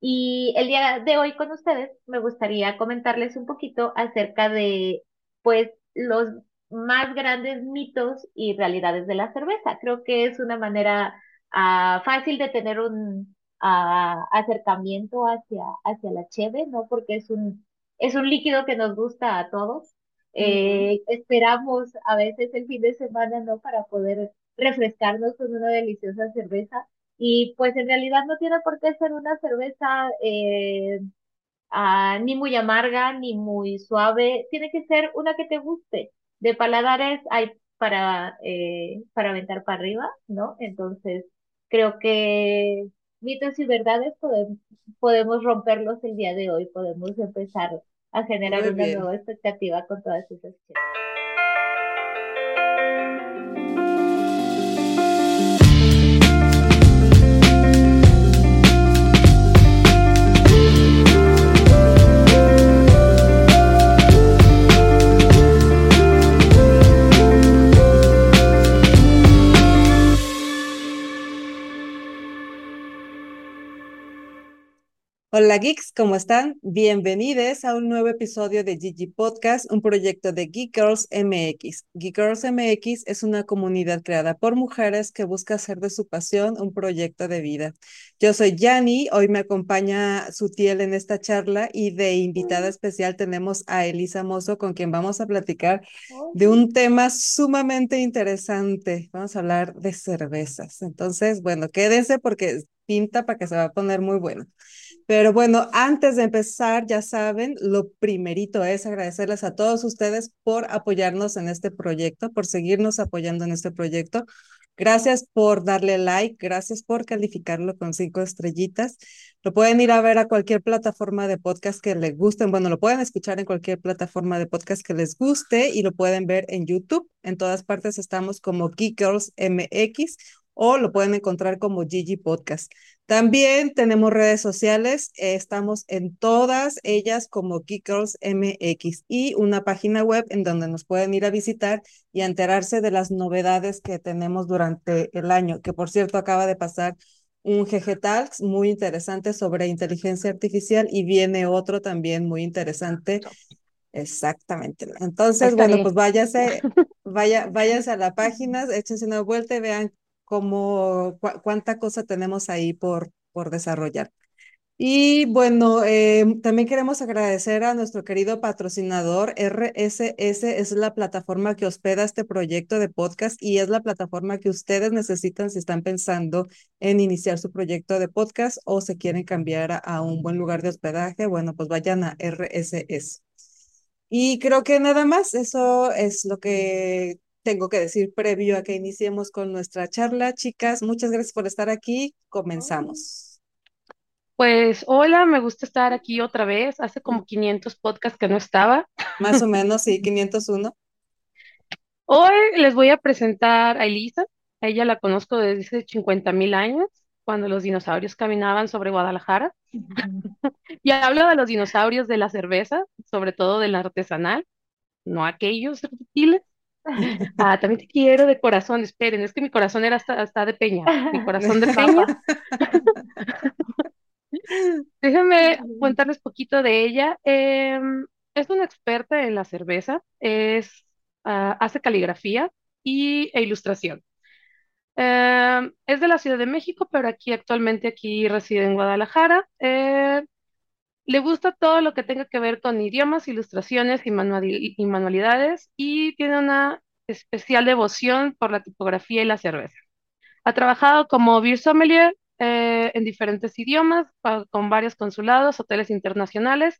Y el día de hoy con ustedes me gustaría comentarles un poquito acerca de, pues, los más grandes mitos y realidades de la cerveza. Creo que es una manera ah, fácil de tener un ah, acercamiento hacia, hacia la cheve, ¿no? Porque es un, es un líquido que nos gusta a todos. Eh, esperamos a veces el fin de semana, ¿no? Para poder refrescarnos con una deliciosa cerveza. Y pues en realidad no tiene por qué ser una cerveza eh, ah, ni muy amarga, ni muy suave. Tiene que ser una que te guste. De paladares hay para, eh, para aventar para arriba, ¿no? Entonces, creo que mitos y verdades podemos, podemos romperlos el día de hoy. Podemos empezar a generar una nueva expectativa con todas esas cosas. Hola geeks, ¿cómo están? Bienvenidos a un nuevo episodio de Gigi Podcast, un proyecto de Geek Girls MX. Geek Girls MX es una comunidad creada por mujeres que busca hacer de su pasión un proyecto de vida. Yo soy Yani, hoy me acompaña Sutiel en esta charla y de invitada especial tenemos a Elisa Mozo con quien vamos a platicar de un tema sumamente interesante. Vamos a hablar de cervezas. Entonces, bueno, quédense porque pinta para que se va a poner muy bueno. Pero bueno, antes de empezar, ya saben, lo primerito es agradecerles a todos ustedes por apoyarnos en este proyecto, por seguirnos apoyando en este proyecto. Gracias por darle like, gracias por calificarlo con cinco estrellitas. Lo pueden ir a ver a cualquier plataforma de podcast que les gusten. Bueno, lo pueden escuchar en cualquier plataforma de podcast que les guste y lo pueden ver en YouTube. En todas partes estamos como Geek Girls MX o lo pueden encontrar como Gigi Podcast. También tenemos redes sociales, eh, estamos en todas ellas como Geekers MX y una página web en donde nos pueden ir a visitar y enterarse de las novedades que tenemos durante el año, que por cierto acaba de pasar un GG Talks muy interesante sobre inteligencia artificial y viene otro también muy interesante. Exactamente. Entonces, bueno, pues váyase, vaya, váyase a la página, échense una vuelta y vean como cuánta cosa tenemos ahí por, por desarrollar. Y bueno, em, también queremos agradecer a nuestro querido patrocinador. RSS es la plataforma que hospeda este proyecto de podcast y es la plataforma que ustedes necesitan si están pensando en iniciar su proyecto de podcast o se quieren cambiar a, a un buen lugar de hospedaje. Bueno, pues vayan a RSS. Y creo que nada más, eso es lo que tengo que decir previo a que iniciemos con nuestra charla. Chicas, muchas gracias por estar aquí. Comenzamos. Pues hola, me gusta estar aquí otra vez. Hace como 500 podcasts que no estaba. Más o menos, sí, 501. Hoy les voy a presentar a Elisa. A ella la conozco desde 50 mil años, cuando los dinosaurios caminaban sobre Guadalajara. y hablo de los dinosaurios de la cerveza, sobre todo del artesanal, no aquellos reptiles. Ah, también te quiero de corazón. Esperen, es que mi corazón era hasta, de peña. Mi corazón de peña. Déjenme contarles poquito de ella. Em, es una experta en la cerveza. Es, ah, hace caligrafía y, e ilustración. Em, es de la Ciudad de México, pero aquí actualmente aquí reside en Guadalajara. Eh, le gusta todo lo que tenga que ver con idiomas, ilustraciones y, manualidades y tiene una especial devoción por la tipografía y la cerveza. Ha trabajado como beer sommelier eh, en diferentes idiomas, con varios consulados, hoteles internacionales,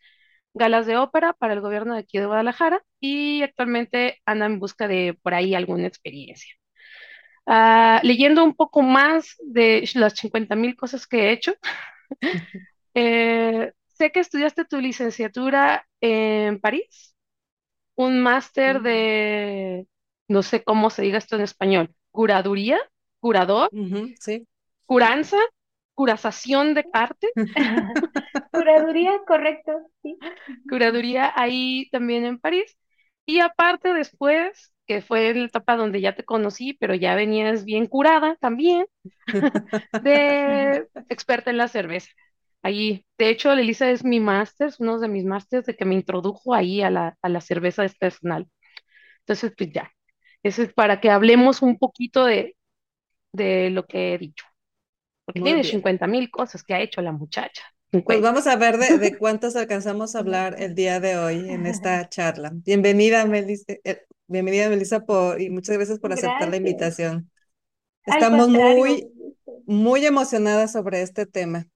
galas de ópera para el gobierno de aquí de Guadalajara y actualmente anda en busca de por ahí alguna experiencia. Ah, leyendo un poco más de las 50 mil cosas que he hecho, eh, sé que estudiaste tu licenciatura en París, un máster de, no sé cómo se diga esto en español, curaduría, curador, sí. curanza, curazación de arte. Curaduría, correcto, sí. Curaduría ahí también en París. Y aparte después, que fue la etapa donde ya te conocí, pero ya venías bien curada también, de experta en la cerveza. Ahí, de hecho, Elisa es mi máster, uno de mis másters de que me introdujo ahí a la, a la cerveza artesanal. Entonces, pues ya, eso es para que hablemos un poquito de, de lo que he dicho, porque Muy tiene bien. 50 mil cosas que ha hecho la muchacha. Pues 50. vamos a ver de, de cuántos alcanzamos a hablar el día de hoy en esta charla. Bienvenida, Melissa, eh, bienvenida, Melissa, por, y muchas gracias por aceptar la invitación. Estamos muy, muy emocionadas sobre este tema.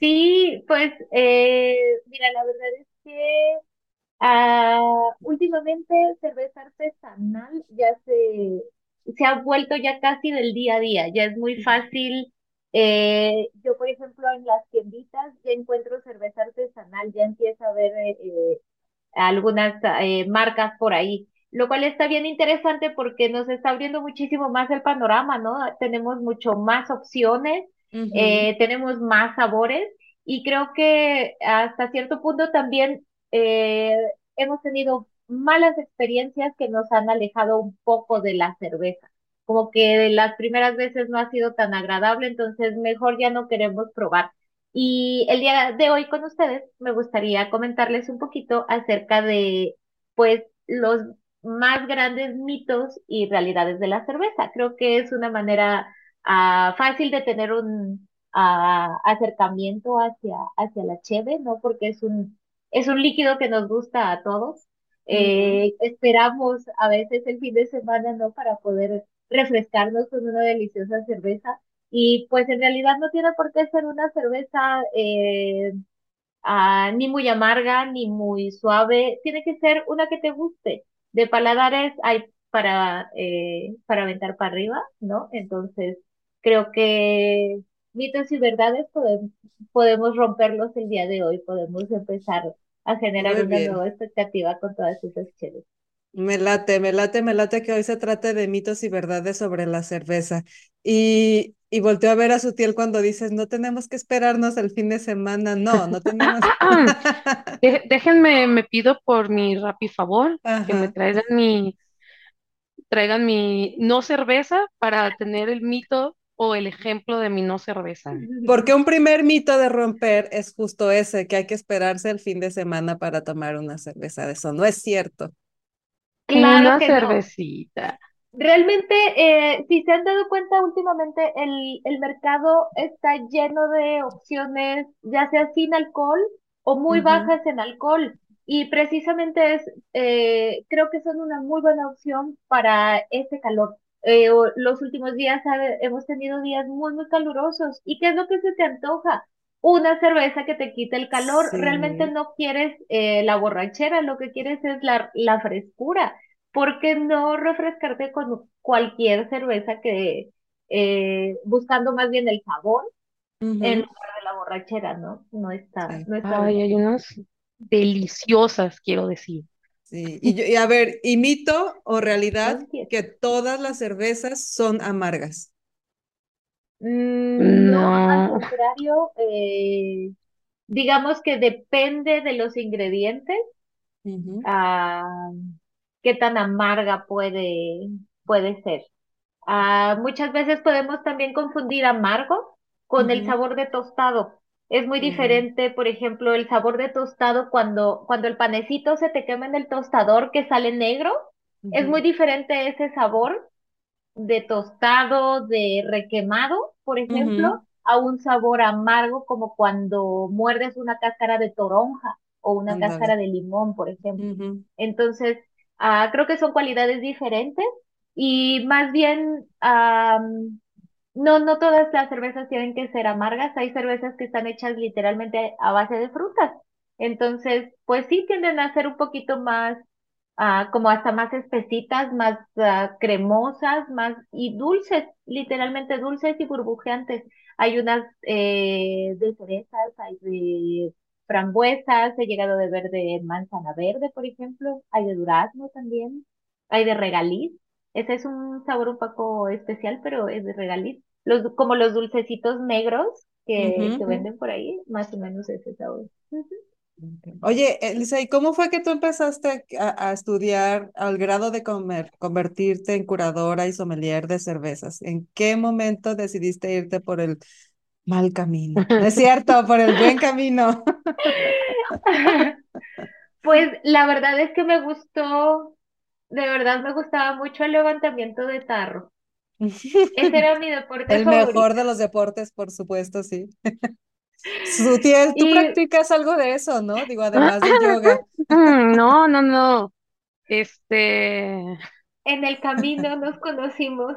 Sí, pues eh, mira, la verdad es que ah, últimamente cerveza artesanal ya se, se ha vuelto ya casi del día a día, ya es muy fácil. eh, yo, por ejemplo, en las tienditas ya encuentro cerveza artesanal, ya empieza a ver eh, eh, algunas eh, marcas por ahí, lo cual está bien interesante porque nos está abriendo muchísimo más el panorama, ¿no? Tenemos mucho más opciones, Ujú. eh, tenemos más sabores y creo que hasta cierto punto también eh, hemos tenido malas experiencias que nos han alejado un poco de la cerveza. Como que las primeras veces no ha sido tan agradable, entonces mejor ya no queremos probar. Y el día de hoy con ustedes me gustaría comentarles un poquito acerca de, pues, los más grandes mitos y realidades de la cerveza. Creo que es una manera ah, fácil de tener un ah, acercamiento hacia, hacia la cheve, ¿no? Porque es un, es un líquido que nos gusta a todos. Eh, esperamos a veces el fin de semana, ¿no? Para poder refrescarnos con una deliciosa cerveza. Y pues en realidad no tiene por qué ser una cerveza eh, ah, ni muy amarga, ni muy suave. Tiene que ser una que te guste. De paladares hay para, eh, para aventar para arriba, ¿no? Entonces, creo que mitos y verdades podemos, podemos romperlos el día de hoy. Podemos empezar a generar una nueva expectativa con todas esas chéves. Me late, me late, me late que hoy se trate de mitos y verdades sobre la cerveza. Y, y volteo a ver a Sutiel cuando dices, no tenemos que esperarnos el fin de semana. No, no tenemos. Dé- Déjenme, me pido por mi rapi favor que me traigan mi, traigan mi no cerveza para tener el mito o el ejemplo de mi no cerveza. Porque un primer mito de romper es justo ese, que hay que esperarse el fin de semana para tomar una cerveza de eso. No es cierto. Claro Una que no. cervecita. Realmente, eh, si se han dado cuenta, últimamente el, el mercado está lleno de opciones, ya sea sin alcohol o muy bajas en alcohol. Y precisamente es, eh, creo que son una muy buena opción para ese calor. Eh, o- los últimos días hemos tenido días muy, muy calurosos. ¿Y qué es lo que se te antoja? Una cerveza que te quite el calor. Realmente no quieres eh, la borrachera, lo que quieres es la, la frescura. ¿Por qué no refrescarte con cualquier cerveza que, eh, buscando más bien el sabor en Ujú. lugar de la borrachera, ¿no? No está, no está Ay, hay unas deliciosas, quiero decir. Sí, y, yo- y a ver, ¿y mito o realidad que todas las cervezas son amargas? Mm, No, al contrario, eh, digamos que depende de los ingredientes, ah, qué tan amarga puede, puede ser. Ah, muchas veces podemos también confundir amargo con el sabor de tostado. Es muy diferente, por ejemplo, el sabor de tostado cuando, cuando el panecito se te quema en el tostador que sale negro. Es muy diferente ese sabor de tostado, de requemado, por ejemplo, a un sabor amargo como cuando muerdes una cáscara de toronja o una cáscara de limón, por ejemplo. Entonces, ah, creo que son cualidades diferentes y más bien, am, no, no todas las cervezas tienen que ser amargas. Hay cervezas que están hechas literalmente a base de frutas. Entonces, pues sí tienden a ser un poquito más, ah, como hasta más espesitas, más ah, cremosas, más y dulces, literalmente dulces y burbujeantes. Hay unas eh, de cerezas, hay de frambuesas, he llegado de ver de manzana verde, por ejemplo, hay de durazno también, hay de regaliz. Ese es un sabor un poco especial, pero es de regaliz. Los, como los dulcecitos negros que, que ujú. venden por ahí, más o menos ese sabor. Oye, Elisa, ¿y cómo fue que tú empezaste a, a estudiar al grado de comer, convertirte en curadora y sommelier de cervezas? ¿En qué momento decidiste irte por el Mal camino. No es cierto, por el buen camino. Pues la verdad es que me gustó, de verdad me gustaba mucho el levantamiento de tarro. Ese era mi deporte El favorito. mejor de los deportes, por supuesto, sí. Sutiel, tú Y- practicas algo de eso, ¿no? Digo, además del yoga. Mm, No, no, no. Este, En el camino nos conocimos.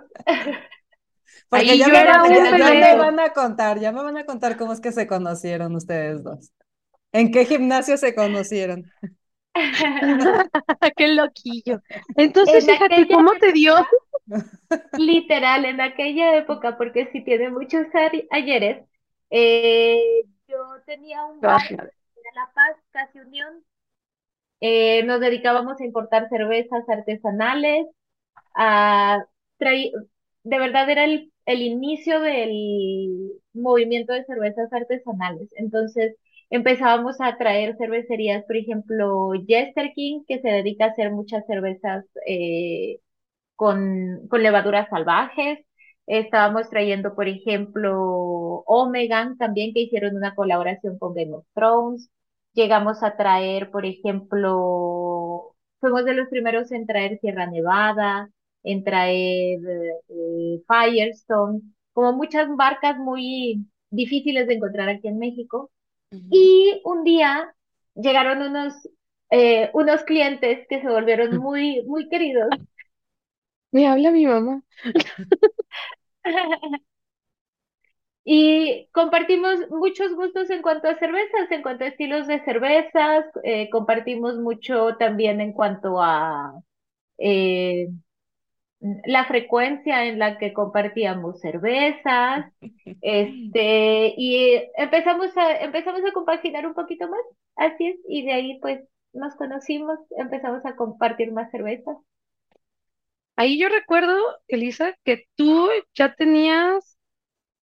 Porque Ahí ya yo me, ya- ya me van a contar, ya me van a contar cómo es que se conocieron ustedes dos. ¿En qué gimnasio se conocieron? qué loquillo. Entonces, En fíjate cómo te dio. Literal, en aquella época, porque sí tiene muchos ayeres, eh, yo tenía un bar en La Paz, casi Unión. Eh, nos dedicábamos a importar cervezas artesanales, a de verdad era el, el inicio del movimiento de cervezas artesanales. Entonces empezábamos a traer cervecerías, por ejemplo, Jester King, que se dedica a hacer muchas cervezas eh, con, levaduras salvajes. Estábamos trayendo, por ejemplo, Omegan también, que hicieron una colaboración con Game of Thrones. Llegamos a traer, por ejemplo, fuimos de los primeros en traer Sierra Nevada, en traer eh, Firestone, como muchas marcas muy difíciles de encontrar aquí en México. Y un día llegaron unos, eh, unos clientes que se volvieron muy, muy queridos. Me habla mi mamá. Y compartimos muchos gustos en cuanto a cervezas, en cuanto a estilos de cervezas, eh, compartimos mucho también en cuanto a eh, la frecuencia en la que compartíamos cervezas, este, y empezamos a, empezamos a compaginar un poquito más, así es, y de ahí pues nos conocimos, empezamos a compartir más cervezas. Ahí yo recuerdo, Elisa, que tú ya tenías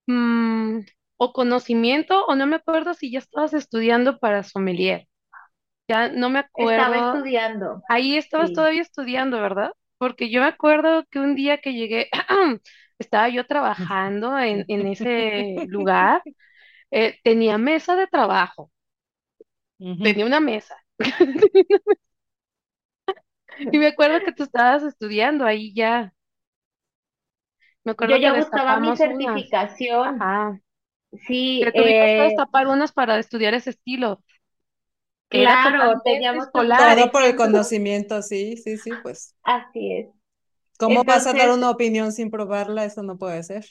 mm, o conocimiento, o no me acuerdo si ya estabas estudiando para sommelier. Ya no me Estaba acuerdo. estudiando, Ahí estabas sí. todavía estudiando, ¿verdad? Porque yo me acuerdo que un día que llegué, estaba yo trabajando en, en ese lugar, eh, tenía mesa de trabajo, tenía una mesa. Y me acuerdo que tú estabas estudiando ahí ya. Me Yo acuerdo ya que buscaba mi unas. certificación, Ajá. sí, Que tuvimos que eh, destapar unas para estudiar ese estilo, que claro, teníamos escolar. Todo por el conocimiento, sí, sí, sí, pues. así es. ¿Cómo vas a dar Entonces, una opinión sin probarla? Eso no puede ser.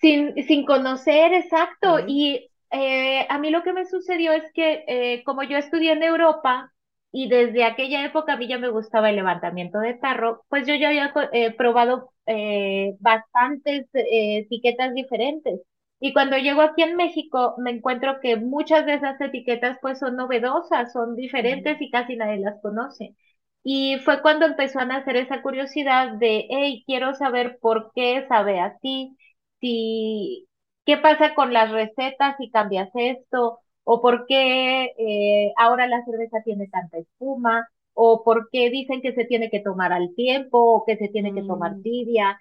sin, sin conocer exacto, y eh, a mí lo que me sucedió es que eh, como yo estudié en Europa y desde aquella época a mí ya me gustaba el levantamiento de tarro, pues yo ya había co- eh, probado eh, bastantes eh, etiquetas diferentes. Y cuando llego aquí en México me encuentro que muchas de esas etiquetas pues son novedosas, son diferentes y casi nadie las conoce. Y fue cuando empezó a nacer esa curiosidad de, hey, quiero saber por qué sabe así, si, qué pasa con las recetas si cambias esto, o por qué eh, ahora la cerveza tiene tanta espuma, o por qué dicen que se tiene que tomar al tiempo, o que se tiene que tomar Mm. tibia.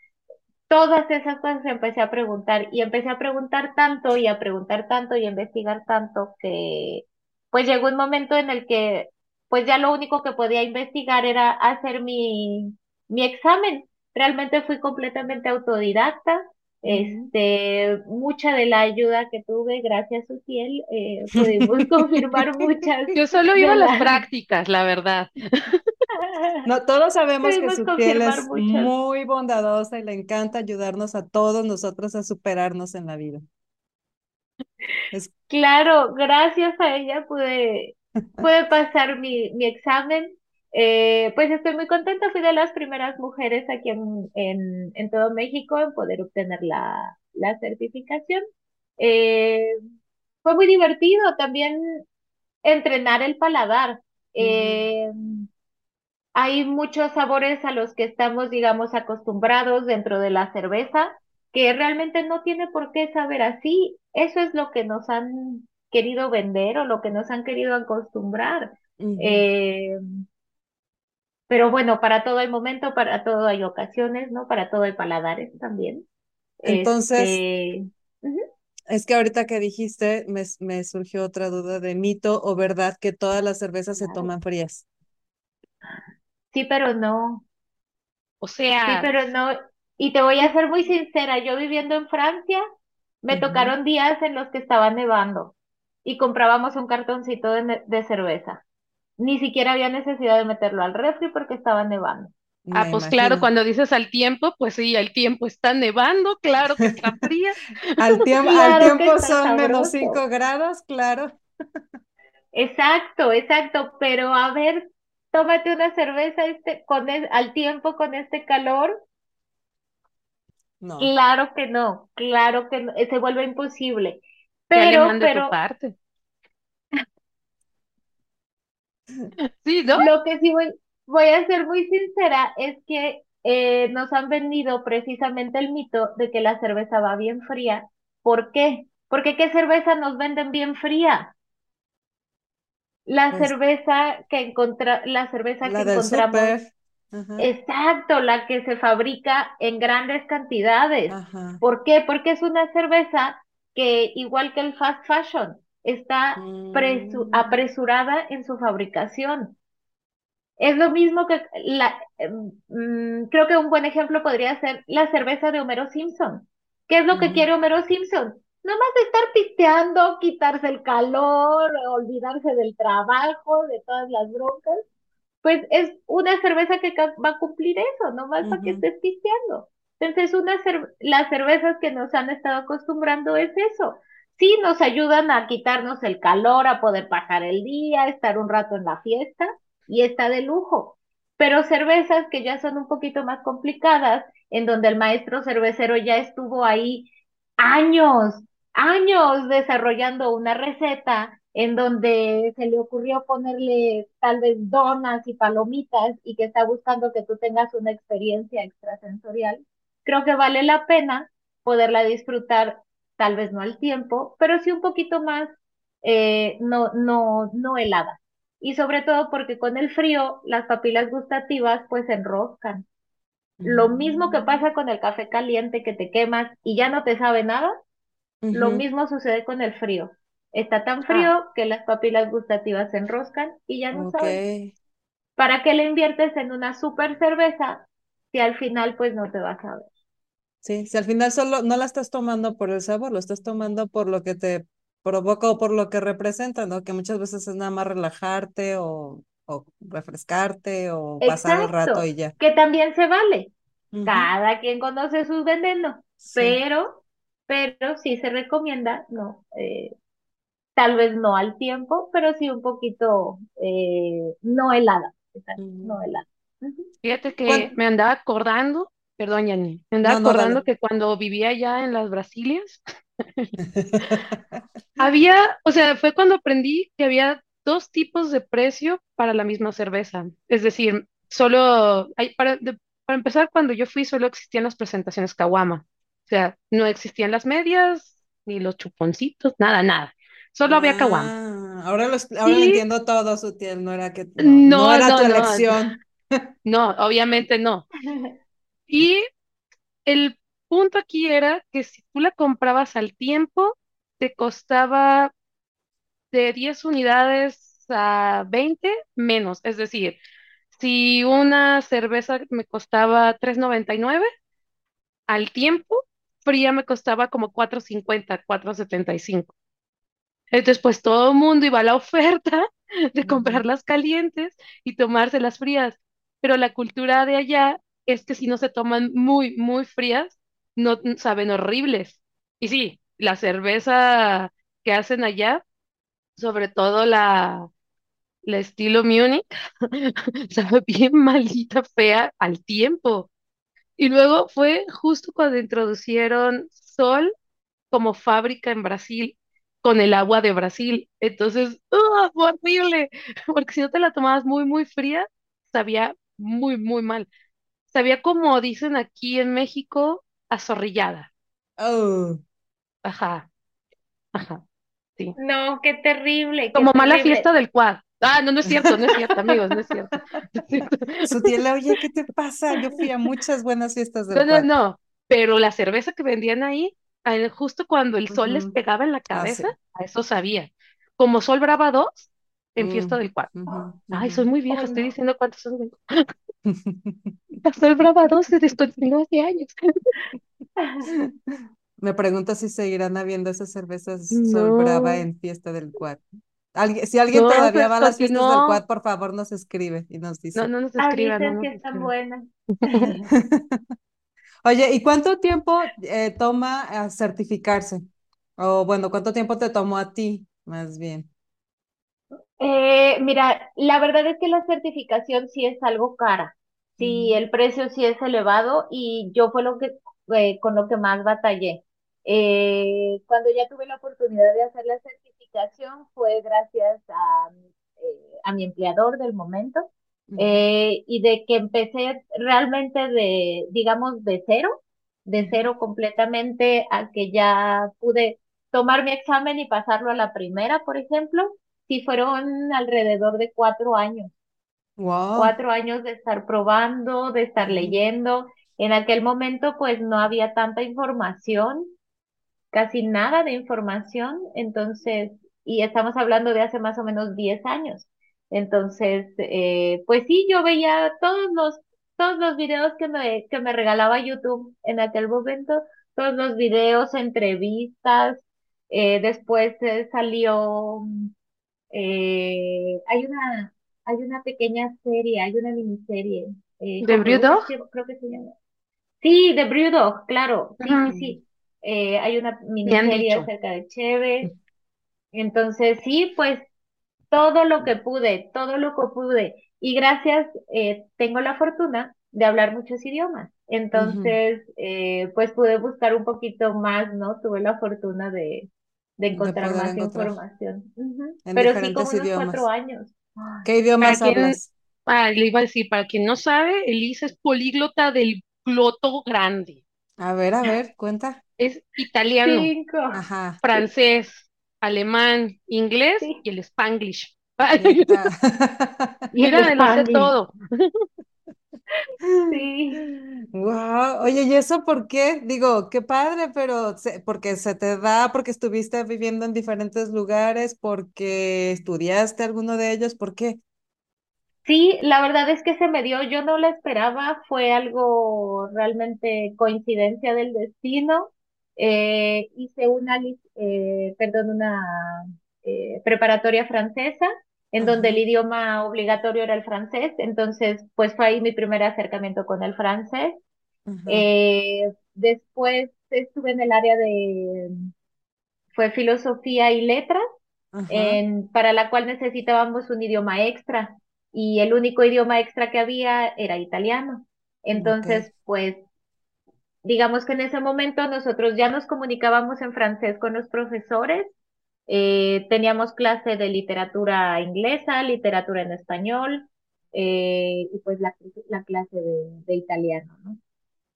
Todas esas cosas empecé a preguntar y empecé a preguntar tanto y a preguntar tanto y a investigar tanto que pues llegó un momento en el que pues ya lo único que podía investigar era hacer mi, mi examen. Realmente fui completamente autodidacta. Este, mucha de la ayuda que tuve, gracias a Uciel, eh, pudimos confirmar muchas Yo solo iba a las prácticas, la verdad. No, todos sabemos que pudimos su piel confirmar es muchas. muy bondadosa y le encanta ayudarnos a todos nosotros a superarnos en la vida. Es, Claro, gracias a ella pude, pude pasar mi, mi examen. Eh, pues estoy muy contenta, fui de las primeras mujeres aquí en, en, en todo México en poder obtener la, la certificación. Eh, fue muy divertido también entrenar el paladar. ujú. Eh, hay muchos sabores a los que estamos, digamos, acostumbrados dentro de la cerveza, que realmente no tiene por qué saber así. Eso es lo que nos han querido vender o lo que nos han querido acostumbrar. Eh, pero bueno, para todo hay momento, para todo hay ocasiones, ¿no? Para todo hay paladares también. Entonces, Este. Es que ahorita que dijiste, me, me surgió otra duda de mito o verdad que todas las cervezas se toman frías. Sí, pero no. O Sí, sea, pero no. Y te voy a ser muy sincera, yo viviendo en Francia, me tocaron días en los que estaba nevando y comprábamos un cartoncito de, de cerveza. Ni siquiera había necesidad de meterlo al refri porque estaba nevando. ah, pues claro, cuando dices al tiempo, pues sí, el tiempo está nevando, claro que está fría. Al tiempo, al Claro son menos sabroso. 5 grados, claro. Exacto, exacto, pero a ver, tómate una cerveza este, con es- al tiempo con este calor. No. Claro que no, claro que no, se vuelve imposible. Pero, pero parte. Sí, ¿no? lo que sí voy, voy a ser muy sincera es que eh, nos han vendido precisamente el mito de que la cerveza va bien fría. ¿Por qué? Porque ¿qué cerveza nos venden bien fría? La Pues cerveza que encontra, la cerveza la que encontramos. Ajá, Exacto, la que se fabrica en grandes cantidades. ajá. ¿Por qué? Porque es una cerveza que, igual que el fast fashion, está presu- Mm, apresurada en su fabricación. Es lo mismo que la, mm, creo que un buen ejemplo podría ser la cerveza de Homero Simpson. ¿Qué es lo que ujú, quiere Homero Simpson? No más estar pisteando, quitarse el calor, olvidarse del trabajo, de todas las broncas. Pues es una cerveza que va a cumplir eso, no más para que estés pisteando. Entonces, una cer- las cervezas que nos han estado acostumbrando es eso. Sí, nos ayudan a quitarnos el calor, a poder pasar el día, estar un rato en la fiesta y está de lujo. Pero cervezas que ya son un poquito más complicadas, en donde el maestro cervecero ya estuvo ahí años, años desarrollando una receta en donde se le ocurrió ponerle tal vez donas y palomitas y que está buscando que tú tengas una experiencia extrasensorial, creo que vale la pena poderla disfrutar, tal vez no al tiempo, pero sí un poquito más, eh, no, no, no helada. Y sobre todo porque con el frío las papilas gustativas pues se enroscan. Lo mismo que Mm, pasa con el café caliente que te quemas y ya no te sabe nada, lo mismo sucede con el frío. Está tan Ah, frío que las papilas gustativas se enroscan y ya no Ok. saben. ¿Para qué le inviertes en una super cerveza si al final pues no te vas a ver? Sí, si al final solo no la estás tomando por el sabor, lo estás tomando por lo que te provoca o por lo que representa, ¿no? Que muchas veces es nada más relajarte o, o refrescarte o pasar el rato y ya. que también se vale. Cada quien conoce sus venenos, Sí. pero, pero sí se recomienda, no, eh, tal vez no al tiempo, pero sí un poquito eh, no helada, no helada. Fíjate que ¿Cuán- me andaba acordando, perdón, Yanni, me andaba No, no, acordando dale. que cuando vivía allá en las Brasilias, había, o sea, fue cuando aprendí que había dos tipos de precio para la misma cerveza. Es decir, solo, hay, para, de- para empezar, cuando yo fui, solo existían las presentaciones Caguama. O sea, no existían las medias, ni los chuponcitos, nada, nada. Solo había. Ah, ahora lo, es- ahora lo entiendo todo, Sutiel, no era que, no, no no, era tu elección. no, obviamente no. Y el punto aquí era que si tú la comprabas al tiempo, te costaba de 10 unidades a 20 menos. Es decir, si una cerveza me costaba tres noventa y nueve al tiempo, fría me costaba como cuatro cincuenta cuatro setenta y cinco Entonces, pues todo el mundo iba a la oferta de comprarlas calientes y tomárselas frías. Pero la cultura de allá es que si no se toman muy, muy frías, no saben horribles. Y sí, la cerveza que hacen allá, sobre todo la, la estilo Munich, sabe bien malita, fea al tiempo. Y luego fue justo cuando introducieron Sol como fábrica en Brasil con el agua de Brasil. Entonces, fue horrible, porque si no te la tomabas muy, muy fría, sabía muy, muy mal. Sabía como dicen aquí en México, azorrillada. Oh, Ajá, ajá, sí. No, qué terrible, qué Como mala fiesta del quad. Ah, no, no es cierto, no es cierto, amigos, no es cierto. No es cierto. Sutiel, oye, ¿qué te pasa? Yo fui a muchas buenas fiestas No, del no, cuad. no, pero la cerveza que vendían ahí, justo cuando el sol les pegaba en la Ah, sí. cabeza, a eso sabía. Como Sol Brava 2 en Fiesta del ujú, Ay, soy muy vieja, Ay, estoy no. diciendo cuántos son. La Sol Brava 2 se descontinuó hace años. Me pregunto si seguirán habiendo esas cervezas Sol Brava No, en Fiesta del. Alguien- si alguien no, todavía va a las fiestas del. Quad, por favor nos escribe y nos No, dice. no nos escriban, no nos están buenas. Oye, ¿y cuánto tiempo eh, toma a certificarse? O bueno, ¿cuánto tiempo te tomó a ti, más bien? Eh, mira, la verdad es que la certificación sí es algo cara, sí, el precio sí es elevado y yo fue lo que eh, con lo que más batallé. Eh, cuando ya tuve la oportunidad de hacer la certificación fue gracias a, eh, a mi empleador del momento eh, y de que empecé realmente de, digamos, de cero, de cero completamente a que ya pude tomar mi examen y pasarlo a la primera, por ejemplo Sí, fueron alrededor de cuatro años, Wow. cuatro años de estar probando, de estar leyendo. En aquel momento, pues no había tanta información, casi nada de información, entonces, y estamos hablando de hace más o menos diez años. Entonces, eh, pues sí, yo veía todos los, todos los videos que me, que me regalaba YouTube en aquel momento, todos los videos, entrevistas, eh, después eh, salió eh, hay una, hay una pequeña serie, hay una miniserie, eh, ¿De Brewdog? creo que se llama. Sí, The Brewdog, claro, sí, sí, sí. Eh, hay una miniserie acerca de Cheve. Entonces, sí, pues todo lo que pude, todo lo que pude. Y gracias, eh, tengo la fortuna de hablar muchos idiomas. Entonces, eh, pues pude buscar un poquito más, ¿no? Tuve la fortuna de, de De encontrar más encontrar información. Pero sí como unos cuatro años. ¿Qué Para idiomas quien, hablas? ah, le iba a decir, para quien no sabe, Elisa es políglota del gloto grande. A ver, a ver, cuenta. Es italiano, cinco. Ajá. Sí, francés, alemán, inglés sí. y el Spanglish. Mira, lo Spanglish. todo. Sí. Wow, oye, ¿y eso por qué? Digo, qué padre, pero se- porque se te da, porque estuviste viviendo en diferentes lugares, porque estudiaste alguno de ellos, ¿por qué? Sí, la verdad es que se me dio, yo no la esperaba, fue algo realmente coincidencia del destino. Eh, hice una, lic- eh, perdón, una eh, preparatoria francesa, en donde el idioma obligatorio era el francés, entonces pues fue ahí mi primer acercamiento con el francés. Eh, después estuve en el área de, fue filosofía y letras en- para la cual necesitábamos un idioma extra y el único idioma extra que había era italiano. Entonces, pues, digamos que en ese momento nosotros ya nos comunicábamos en francés con los profesores, eh, teníamos clase de literatura inglesa, literatura en español eh, y pues la, la clase de, de italiano, ¿no?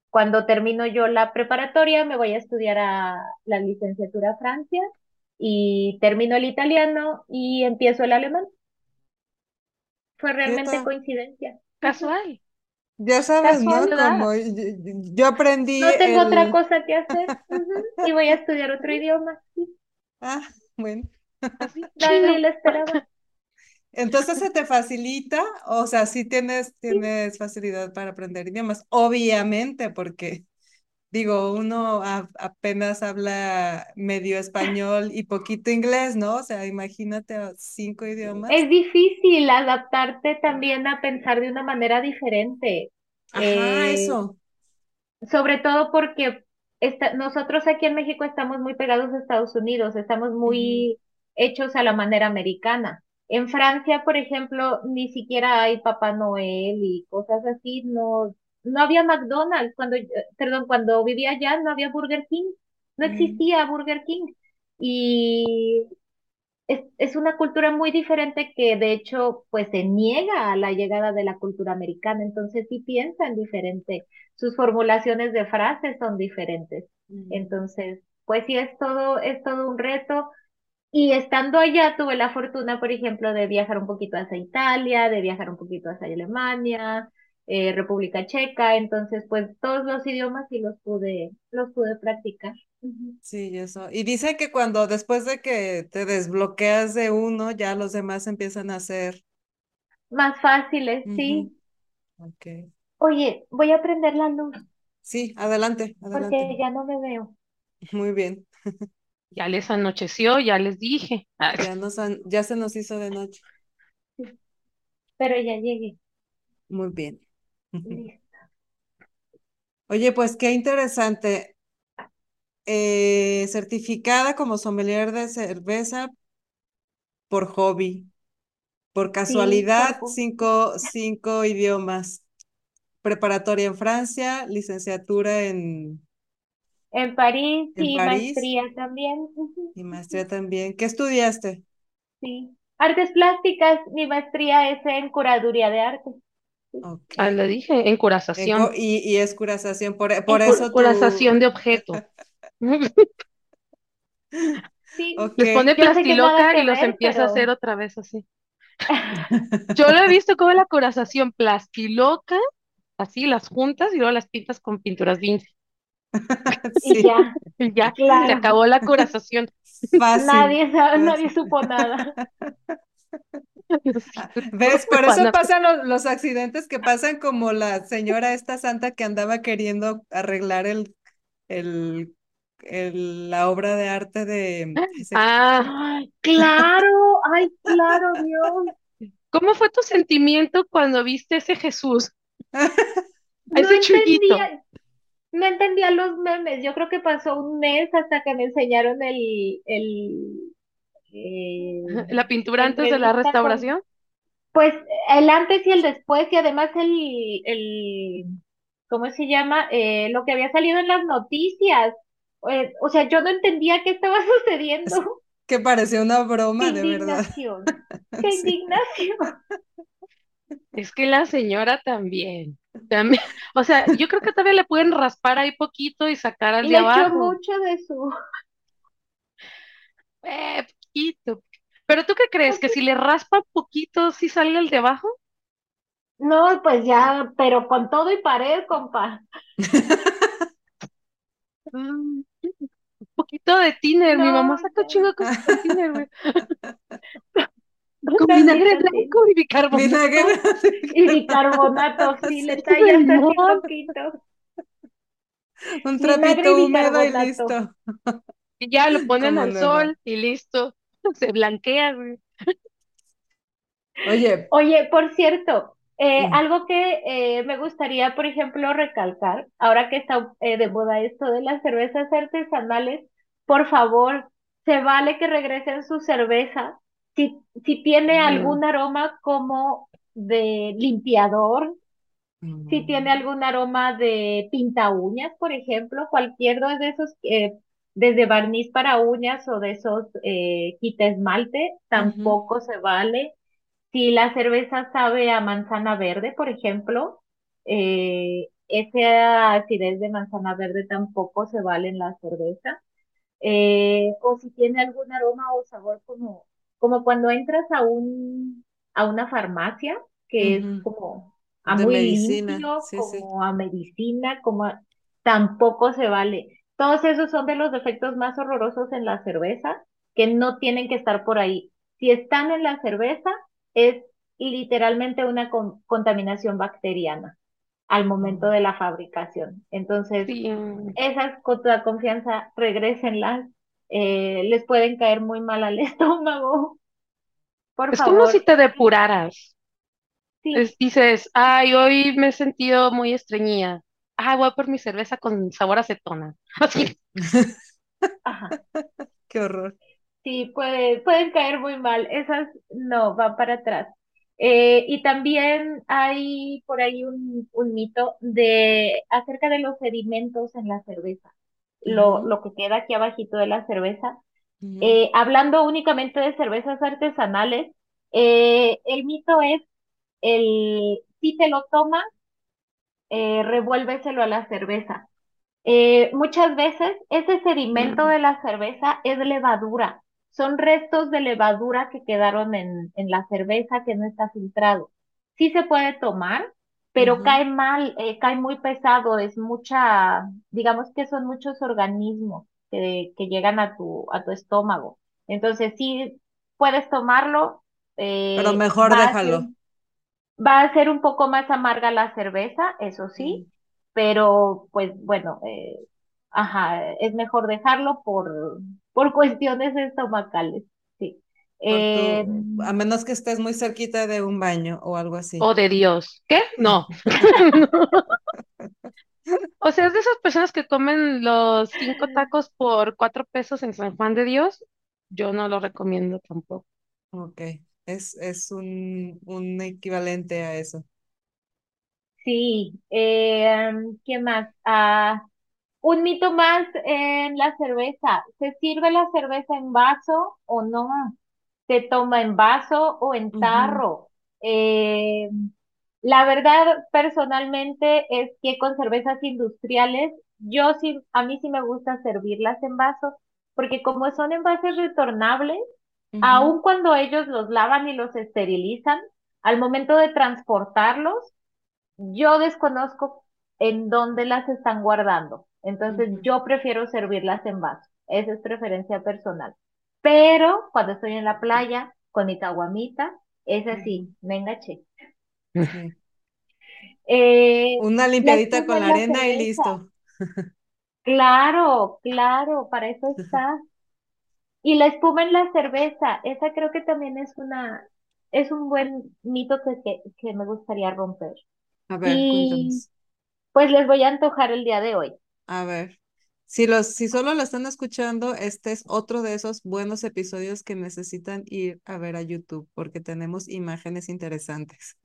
Cuando termino yo la preparatoria, me voy a estudiar a la licenciatura a Francia y termino el italiano y empiezo el alemán. Fue ¿Qué realmente coincidencia. Casual, Ya sabes, ¿no? Como yo, aprendí No tengo otra cosa que hacer y voy a estudiar otro idioma. Sí, Ah, bueno. Así, nadie esperaba. Entonces se te facilita, o sea, sí tienes, tienes facilidad para aprender idiomas, obviamente, porque digo, uno a- apenas habla medio español y poquito inglés, ¿no? O sea, imagínate cinco idiomas. Es difícil adaptarte también a pensar de una manera diferente. Ajá, Eh, eso. Sobre todo porque esta- nosotros aquí en México estamos muy pegados a Estados Unidos, estamos muy hechos a la manera americana. En Francia, por ejemplo, ni siquiera hay Papá Noel y cosas así, no, no había McDonald's cuando, perdón, cuando vivía allá no había Burger King, no ujú, existía Burger King. Y es, es una cultura muy diferente que de hecho pues se niega a la llegada de la cultura americana, entonces sí piensan diferente, sus formulaciones de frases son diferentes. ujú. Entonces, pues sí es todo, es todo un reto. Y estando allá tuve la fortuna, por ejemplo, de viajar un poquito hacia Italia, de viajar un poquito hacia Alemania, eh, República Checa, entonces pues todos los idiomas sí los pude, los pude practicar. Sí, eso. Y dice que cuando después de que te desbloqueas de uno, ya los demás empiezan a ser más fáciles, sí. Ok. Oye, voy a prender la luz. Sí, adelante, adelante. Porque ya no me veo. Muy bien. Ya les anocheció, ya les dije. Ah. Ya, nos ya se nos hizo de noche. Pero ya llegué. Muy bien. Listo. Oye, pues qué interesante. Eh, certificada como sommelier de cerveza por hobby. Por casualidad, cinco, cinco idiomas. Preparatoria en Francia, licenciatura en... En París y maestría también. Y maestría también. ¿Qué estudiaste? Sí. Artes plásticas, mi maestría es en curaduría de arte. Okay. Ah, lo dije, en curazación. y, y, es curazación, por, por eso. Curazación de objeto. sí. Les pone plastiloca y los empieza a hacer otra vez así. Yo lo he visto como la curazación plastiloca, así las juntas y luego las pintas con pinturas vinci. Y ya, ya se acabó la curazación. Nadie, nadie supo nada. ¿Ves? Por eso pasan los, accidentes que pasan como la señora esta santa que andaba queriendo arreglar el, el, la obra de arte de... Ah, claro, ay, claro, Dios. ¿Cómo fue tu sentimiento cuando viste ese Jesús? Ese entendía, no entendía los memes. Yo creo que pasó un mes hasta que me enseñaron el, el eh, ¿La pintura antes de la restauración? pues el antes y el después, y además el, el ¿cómo se llama? Eh, lo que había salido en las noticias. Eh, o sea, yo no entendía qué estaba sucediendo. que parecía una broma, de verdad. Qué indignación. Es que la señora también. También, o sea, yo creo que todavía le pueden raspar ahí poquito y sacar al de abajo. mucho de su. Eh, pero tú qué crees, que si le raspa poquito, si sale el de abajo? No, pues ya, pero con todo y pared, compa. un poquito de tiner, mi mamá saca chingo con tiner, güey. Con vinagre blanco y bicarbonato. Y bicarbonato, sí, le tallas así poquito. Un trapito húmedo y listo. Y ya lo ponen al sol y listo. se blanquea, Oye. Oye, por cierto, eh, algo que eh, me gustaría, por ejemplo, recalcar, ahora que está eh, de moda esto de las cervezas artesanales, por favor, se vale que regresen su cerveza si, si tiene algún aroma como de limpiador, si tiene mm. algún aroma de pinta uñas, por ejemplo, cualquier de esos desde barniz para uñas o de esos eh, kit esmalte, tampoco se vale. Si la cerveza sabe a manzana verde, por ejemplo, eh, esa acidez de manzana verde tampoco se vale en la cerveza. Eh, o si tiene algún aroma o sabor como, como cuando entras a un a una farmacia, que es como a muy limpio, como a medicina, como tampoco se vale. Todos esos son de los defectos más horrorosos en la cerveza que no tienen que estar por ahí. Si están en la cerveza, es literalmente una contaminación bacteriana al momento de la fabricación. Entonces, esas con toda confianza, regrésenlas. Eh, les pueden caer muy mal al estómago. Por es como si te depuraras. dices, ay, hoy me he sentido muy estreñida ah, voy por mi cerveza con sabor acetona. Así. Ajá. Qué horror. Sí, puede, pueden caer muy mal. Esas no, van para atrás. Eh, y también hay por ahí un, un, mito de acerca de los sedimentos en la cerveza. Lo, lo que queda aquí abajito de la cerveza. Eh, hablando únicamente de cervezas artesanales, eh, el mito es el si te lo tomas eh, revuélveselo a la cerveza. Eh, muchas veces ese sedimento de la cerveza es levadura, son restos de levadura que quedaron en, en la cerveza que no está filtrado. Sí se puede tomar, pero cae mal, eh, cae muy pesado, es mucha, digamos que son muchos organismos que, que llegan a tu, a tu estómago. Entonces sí puedes tomarlo. Pero eh, mejor va a déjalo. ser, va a ser un poco más amarga la cerveza, eso sí, Mm. pero pues bueno, eh, ajá, es mejor dejarlo por, por cuestiones estomacales, Eh, tu, a menos que estés muy cerquita de un baño o algo así. Oh, de Dios. ¿Qué? No. O sea, es de esas personas que comen los cinco tacos por cuatro pesos en San Juan de Dios. Yo no lo recomiendo tampoco. Ok, es, es un, un equivalente a eso. sí, eh, ¿qué más? Ah, un mito más en la cerveza. ¿Se sirve la cerveza en vaso o no? ¿Se toma en vaso o en tarro? Eh, la verdad, personalmente, es que con cervezas industriales, yo sí, a mí sí me gusta servirlas en vaso, porque como son envases retornables, ujú, aun cuando ellos los lavan y los esterilizan, al momento de transportarlos, yo desconozco en dónde las están guardando. Entonces, yo prefiero servirlas en vaso. Esa es preferencia personal. Pero cuando estoy en la playa con mi caguamita, es así, me enganché. Eh, Una limpiadita con la la arena y listo. Claro, claro, para eso está. Y la espuma en la cerveza, esa creo que también es una, es un buen mito que, que, que me gustaría romper. A ver, Y cuéntanos. pues les voy a antojar el día de hoy. A ver. Si los, si solo lo están escuchando, este es otro de esos buenos episodios que necesitan ir a ver a YouTube porque tenemos imágenes interesantes.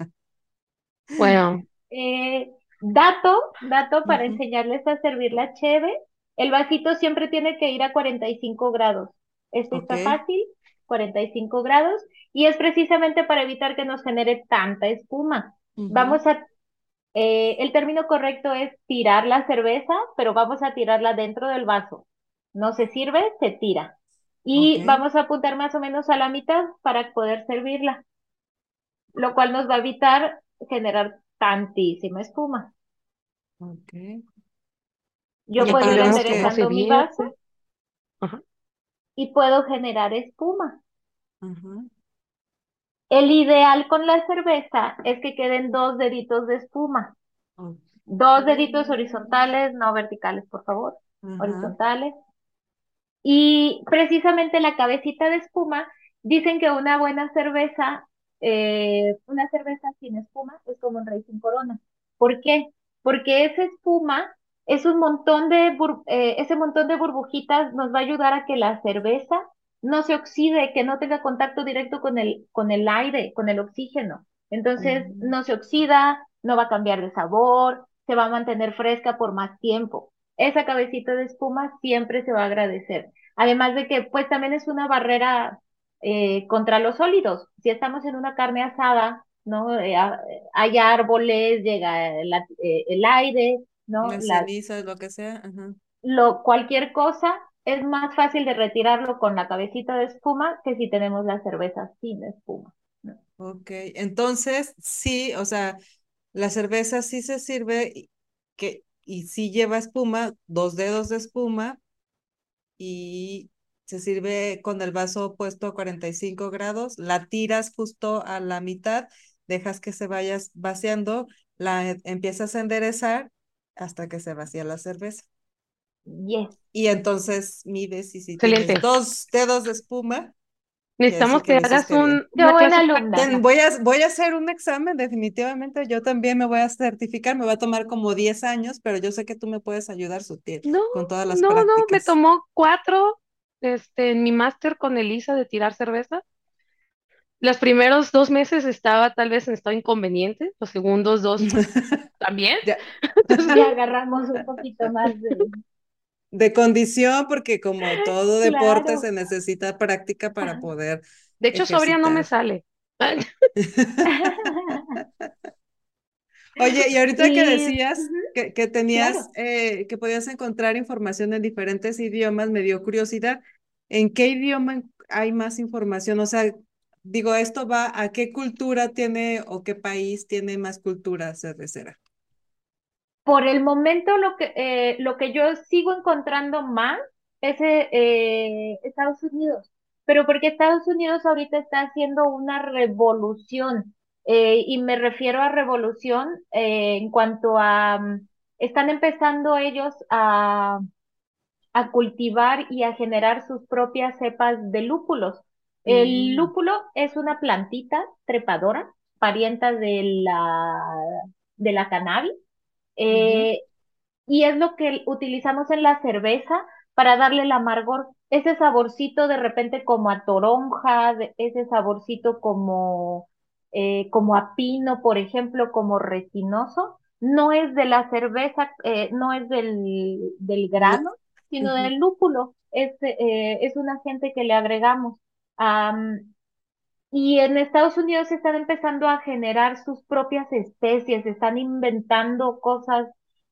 Bueno, Eh, dato, dato para enseñarles a servir la cheve. El vasito siempre tiene que ir a 45 grados. Esto está fácil, 45 grados, y es precisamente para evitar que nos genere tanta espuma. Vamos a, eh, el término correcto es tirar la cerveza, pero vamos a tirarla dentro del vaso. No se sirve, se tira. Y vamos a apuntar más o menos a la mitad para poder servirla, lo cual nos va a evitar generar tantísima espuma. Ok. Yo puedo ir enderezando mi vaso. Ajá. y puedo generar espuma. Ajá, El ideal con la cerveza es que queden dos deditos de espuma. Dos deditos horizontales, no verticales, por favor. Horizontales. Y precisamente la cabecita de espuma, dicen que una buena cerveza, eh, una cerveza sin espuma es como un rey sin corona. ¿Por qué? Porque esa espuma es un montón de, bur- eh, ese montón de burbujitas nos va a ayudar a que la cerveza no se oxide, que no tenga contacto directo con el, con el aire, con el oxígeno. Entonces, no se oxida, no va a cambiar de sabor, se va a mantener fresca por más tiempo. Esa cabecita de espuma siempre se va a agradecer. Además de que, pues también es una barrera eh, contra los sólidos. Si estamos en una carne asada, ¿no? Eh, a- hay árboles, llega la- eh, el aire, ¿no? Las Las, cenizas, lo que sea. Ajá. lo, cualquier cosa es más fácil de retirarlo con la cabecita de espuma que si tenemos la cerveza sin espuma. Ok, entonces sí, o sea, la cerveza sí se sirve que, y sí lleva espuma, dos dedos de espuma y se sirve con el vaso puesto a 45 grados, la tiras justo a la mitad, dejas que se vaya vaciando, la empiezas a enderezar hasta que se vacía la cerveza. Yes. Y entonces mides y si tienes Excelente. dos dedos de espuma, Necesitamos que que hagas un, una buena alumna. Voy a, voy a hacer un examen, definitivamente. Yo también me voy a certificar, me va a tomar como 10 años, pero yo sé que tú me puedes ayudar, Sutil, No, con todas las no, no, me prácticas. tomó cuatro, este, en mi máster con Elisa de tirar cerveza. Los primeros dos meses estaba tal vez en estado inconveniente, los segundos dos también. Ya, Entonces, Ya agarramos un poquito más de... de condición, porque como todo deporte se necesita práctica para poder de hecho, sobria no me ejercitar. sale. Oye, y ahorita que decías que, que tenías, claro. eh, que podías encontrar información en diferentes idiomas, me dio curiosidad, ¿en qué idioma hay más información? O sea, digo, esto va a qué cultura tiene o qué país tiene más cultura cervecera. Por el momento lo que, eh, lo que yo sigo encontrando más es eh, Estados Unidos, pero porque Estados Unidos ahorita está haciendo una revolución eh, y me refiero a revolución eh, en cuanto a, mm, están empezando ellos a, a cultivar y a generar sus propias cepas de lúpulos. El Mm, lúpulo es una plantita trepadora, parienta de la, de la cannabis, eh, y es lo que utilizamos en la cerveza para darle el amargor, ese saborcito de repente como a toronja, de- ese saborcito como, eh, como a pino, por ejemplo, como resinoso, no es de la cerveza, eh, no es del, del No, grano, sino del lúpulo, es, eh, es un agente que le agregamos. Am, y en Estados Unidos están empezando a generar sus propias especies, están inventando cosas,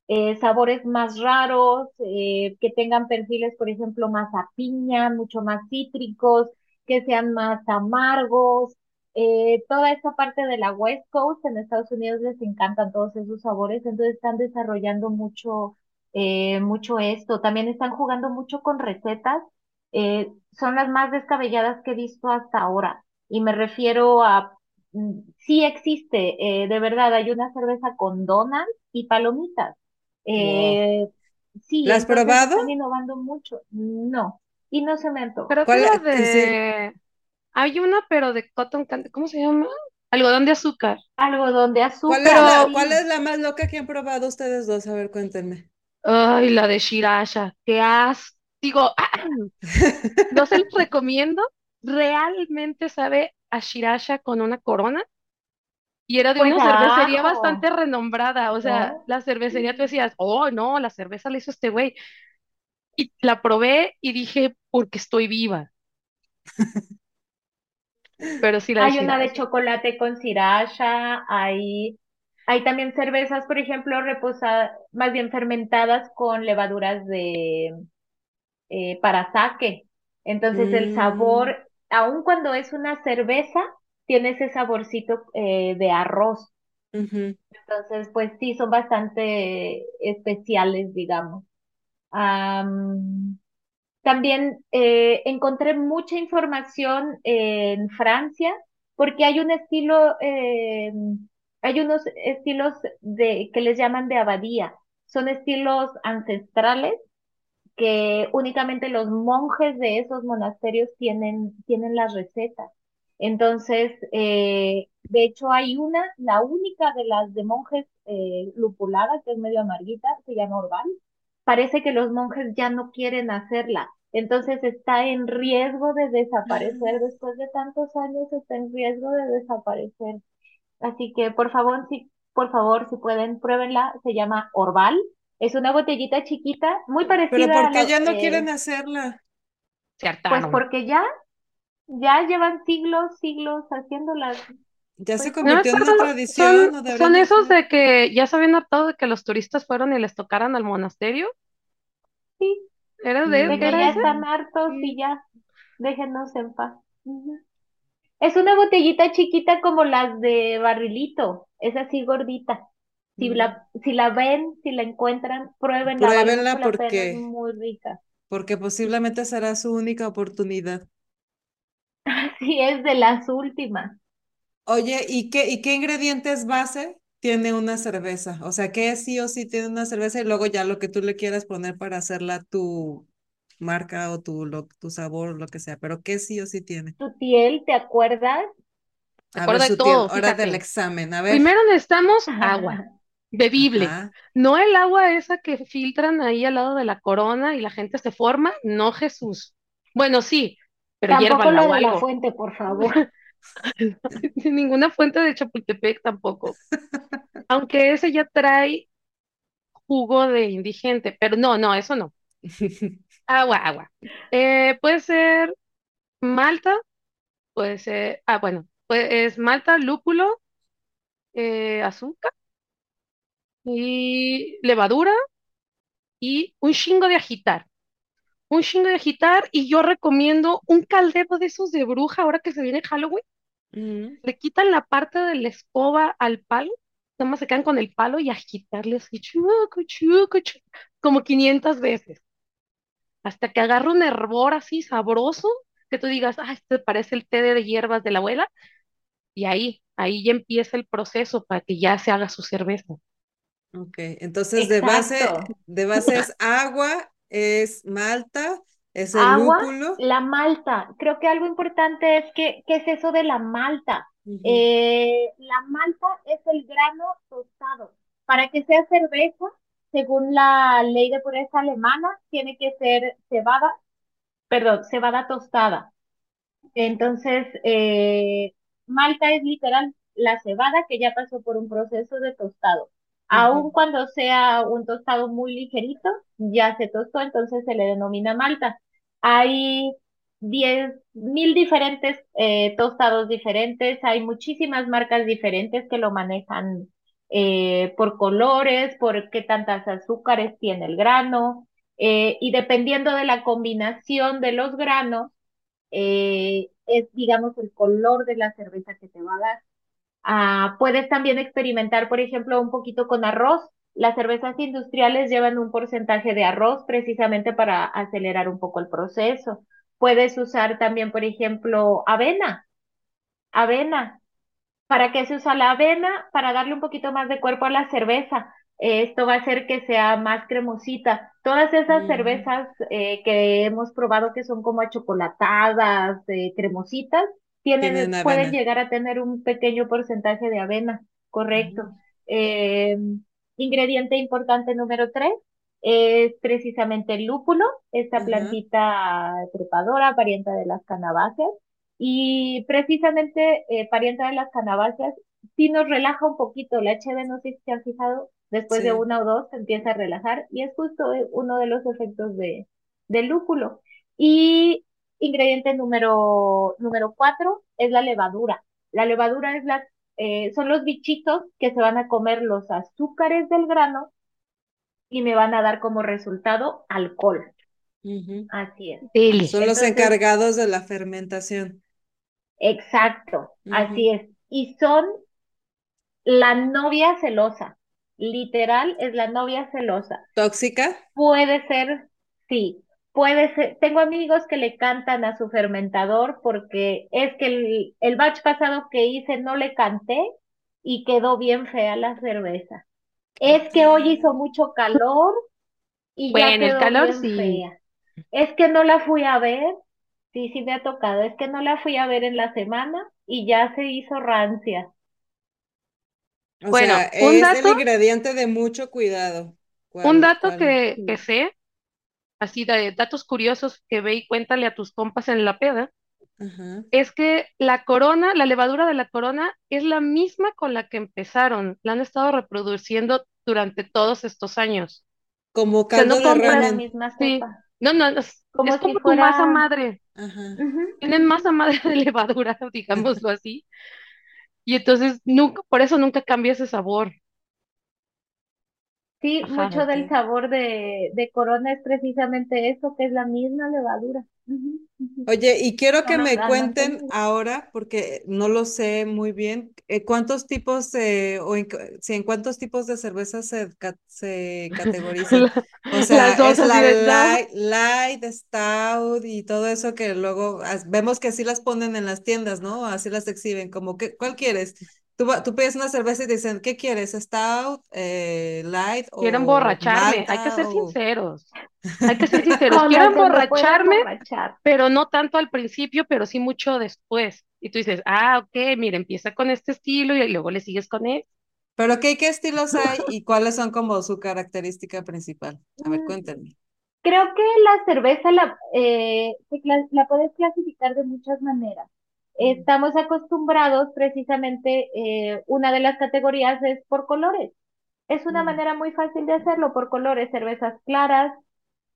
eh, sabores más raros, eh, que tengan perfiles, por ejemplo, más a piña, mucho más cítricos, que sean más amargos. Eh, toda esa parte de la West Coast en Estados Unidos les encantan todos esos sabores, entonces están desarrollando mucho, eh, mucho esto. También están jugando mucho con recetas. eh, son las más descabelladas que he visto hasta ahora y me refiero a, mm, sí existe, eh, de verdad, hay una cerveza con donas y palomitas. Wow. Eh, sí, ¿La has probado? están innovando mucho. No, y no se me antoja. Pero ¿Cuál? la eh, Sí. de... Hay una, pero de cotton candy, ¿cómo se llama? Algodón de azúcar. Algodón de ¿Cuál es azúcar, la, cuál es la más loca que han probado ustedes dos? A ver, cuéntenme. ay, la de Shirasha, qué asco. Digo, no se los recomiendo. Realmente sabe a Shirasha con una corona y era de Pues una cervecería bastante renombrada. O sea, la cervecería tú decías, oh, no, la cerveza la hizo este güey. Y la probé y dije, porque estoy viva. Pero sí la de Hay una de chocolate con sriracha, hay, hay también cervezas, por ejemplo, reposadas, más bien fermentadas con levaduras de eh, para saque. Entonces el Mm, sabor, aun cuando es una cerveza, tiene ese saborcito eh, de arroz. Entonces, pues sí, son bastante especiales, digamos. Am, también eh, encontré mucha información en Francia porque hay un estilo, eh, hay unos estilos de, que les llaman de abadía. Son estilos ancestrales que únicamente los monjes de esos monasterios tienen, tienen las recetas. Entonces, eh, de hecho, hay una, la única de las de monjes eh, lupulada, que es medio amarguita, se llama Orval. Parece que los monjes ya no quieren hacerla. Entonces está en riesgo de desaparecer. Después de tantos años está en riesgo de desaparecer. Así que por favor, si, por favor, si pueden, pruébenla. Se llama Orval. Es una botellita chiquita, muy Pero parecida ¿por a ya no eh, quieren hacerla? Se pues porque ya, ya llevan siglos, siglos haciéndolas. ¿Ya se Pues No, convirtió en pero una son, tradición son esos de que ya se habían hartado de que los turistas fueron y les tocaran al monasterio. sí, ¿Era de, de que era ya ese? Están hartos y ya, déjenos en paz. Es una botellita chiquita como las de barrilito, es así gordita. Si la, si la ven, si la encuentran, pruébenla, Pruébenla la pena, es porque, muy rica. porque posiblemente será su única oportunidad. Sí, es de las últimas. Oye, ¿y qué, y qué ingredientes base tiene una cerveza? O sea, ¿qué sí o sí tiene una cerveza y luego ya lo que tú le quieras poner para hacerla tu marca o tu, lo- tu sabor, lo que sea, pero ¿qué sí o sí tiene? Tu piel, ¿te acuerdas? A ver, de tiel, todo, hora del examen, a ver. Primero necesitamos agua, bebible. Ajá. No el agua esa que filtran ahí al lado de la corona y la gente se forma. No, Jesús. Bueno, sí, pero Tampoco hiérvala la o de la fuente, por favor. Ninguna fuente de Chapultepec tampoco. Aunque ese ya trae jugo de indigente, pero no, no, eso no. Agua, agua. Eh, puede ser malta, puede ser, ah, bueno, pues es malta, lúpulo, eh, azúcar y levadura y un chingo de agitar. Un chingo de agitar y yo recomiendo un caldero de esos de bruja ahora que se viene Halloween. le quitan la parte de la escoba al palo, nada más se quedan con el palo y agitarle así, chucu, chucu, chucu, como 500 veces, hasta que agarra un hervor así sabroso, que tú digas, ah, este parece el té de hierbas de la abuela, y ahí, ahí ya empieza el proceso para que ya se haga su cerveza. Ok, entonces de base, de base es agua, es malta, es el Agua, lúpulo. la malta. Creo que algo importante es que, ¿qué es eso de la malta? Eh, la malta es el grano tostado. Para que sea cerveza, según la ley de pureza alemana, tiene que ser cebada, perdón, cebada tostada. Entonces, eh, malta es literal la cebada que ya pasó por un proceso de tostado. Aun cuando sea un tostado muy ligerito, ya se tostó, entonces se le denomina malta. Hay diez mil diferentes eh, tostados diferentes, hay muchísimas marcas diferentes que lo manejan eh, por colores, por qué tantas azúcares tiene el grano, eh, y dependiendo de la combinación de los granos, es, digamos, el color de la cerveza que te va a dar. Ah, puedes también experimentar, por ejemplo, un poquito con arroz. Las cervezas industriales llevan un porcentaje de arroz precisamente para acelerar un poco el proceso. Puedes usar también, por ejemplo, avena. Avena. ¿Para qué se usa la avena? Para darle un poquito más de cuerpo a la cerveza. Esto va a hacer que sea más cremosita. Todas esas Mm. cervezas eh, que hemos probado que son como achocolatadas, eh, cremositas, tienen, pueden avena. llegar a tener un pequeño porcentaje de avena, correcto. Eh, ingrediente importante número tres es precisamente el lúpulo, esta plantita trepadora, parienta de las canaváceas. Y precisamente eh, parienta de las canaváceas sí nos relaja un poquito. La HB, no sé si se han fijado, después de una o dos se empieza a relajar y es justo eh, uno de los efectos de, del lúpulo. Y ingrediente número, número cuatro es la levadura. La levadura es la, eh, son los bichitos que se van a comer los azúcares del grano y me van a dar como resultado alcohol. Así es. Son los encargados de la fermentación. Exacto, así es. Y son la novia celosa. Literal es la novia celosa. ¿Tóxica? Puede ser, sí, puede ser. Tengo amigos que le cantan a su fermentador porque es que el, el batch pasado que hice no le canté y quedó bien fea la cerveza. Es que hoy hizo mucho calor y ya el quedó calor bien sí. fea. Es que no la fui a ver. Sí, sí me ha tocado. Es que no la fui a ver en la semana y ya se hizo rancia. O Bueno, sea, un es el dato- ingrediente de mucho cuidado. ¿Cuál- Un dato que, que sé, así de datos curiosos que ve y cuéntale a tus compas en la peda, es que la corona, la levadura de la corona es la misma con la que empezaron. La han estado reproduciendo durante todos estos años. Como sea, no caldo de compran- Como la misma Sí. No, no, no, es, Como es si como tu fuera- masa madre. Tienen masa madre de levadura, digámoslo así. Y entonces nunca, por eso nunca cambia ese sabor. Sí, Ajá, mucho del sabor de, de Corona es precisamente eso, que es la misma levadura. Oye, y quiero que me cuenten ahora, porque no lo sé muy bien, eh, cuántos tipos de, o en, si en cuántos tipos de cerveza se, se categorizan. O sea, Las dos es la light, light, stout y todo eso que luego vemos que así las ponen en las tiendas, ¿no? Así las exhiben, como que, ¿cuál quieres? Tú, tú pides una cerveza y te dicen, ¿qué quieres? ¿Stout, eh, light quiero emborracharme. Hay que ser o... sinceros. Hay que ser sinceros. Quiero emborracharme, emborrachar. pero no tanto al principio, pero sí mucho después. Y tú dices, ah, ok, mira, empieza con este estilo y luego le sigues con él. Pero ¿qué, qué estilos hay y cuáles son como su característica principal? A ver, Mm. cuéntenme. Creo que la cerveza la, eh, la puedes clasificar de muchas maneras. Estamos acostumbrados precisamente, eh, una de las categorías es por colores. Es una Mm. manera muy fácil de hacerlo por colores, cervezas claras.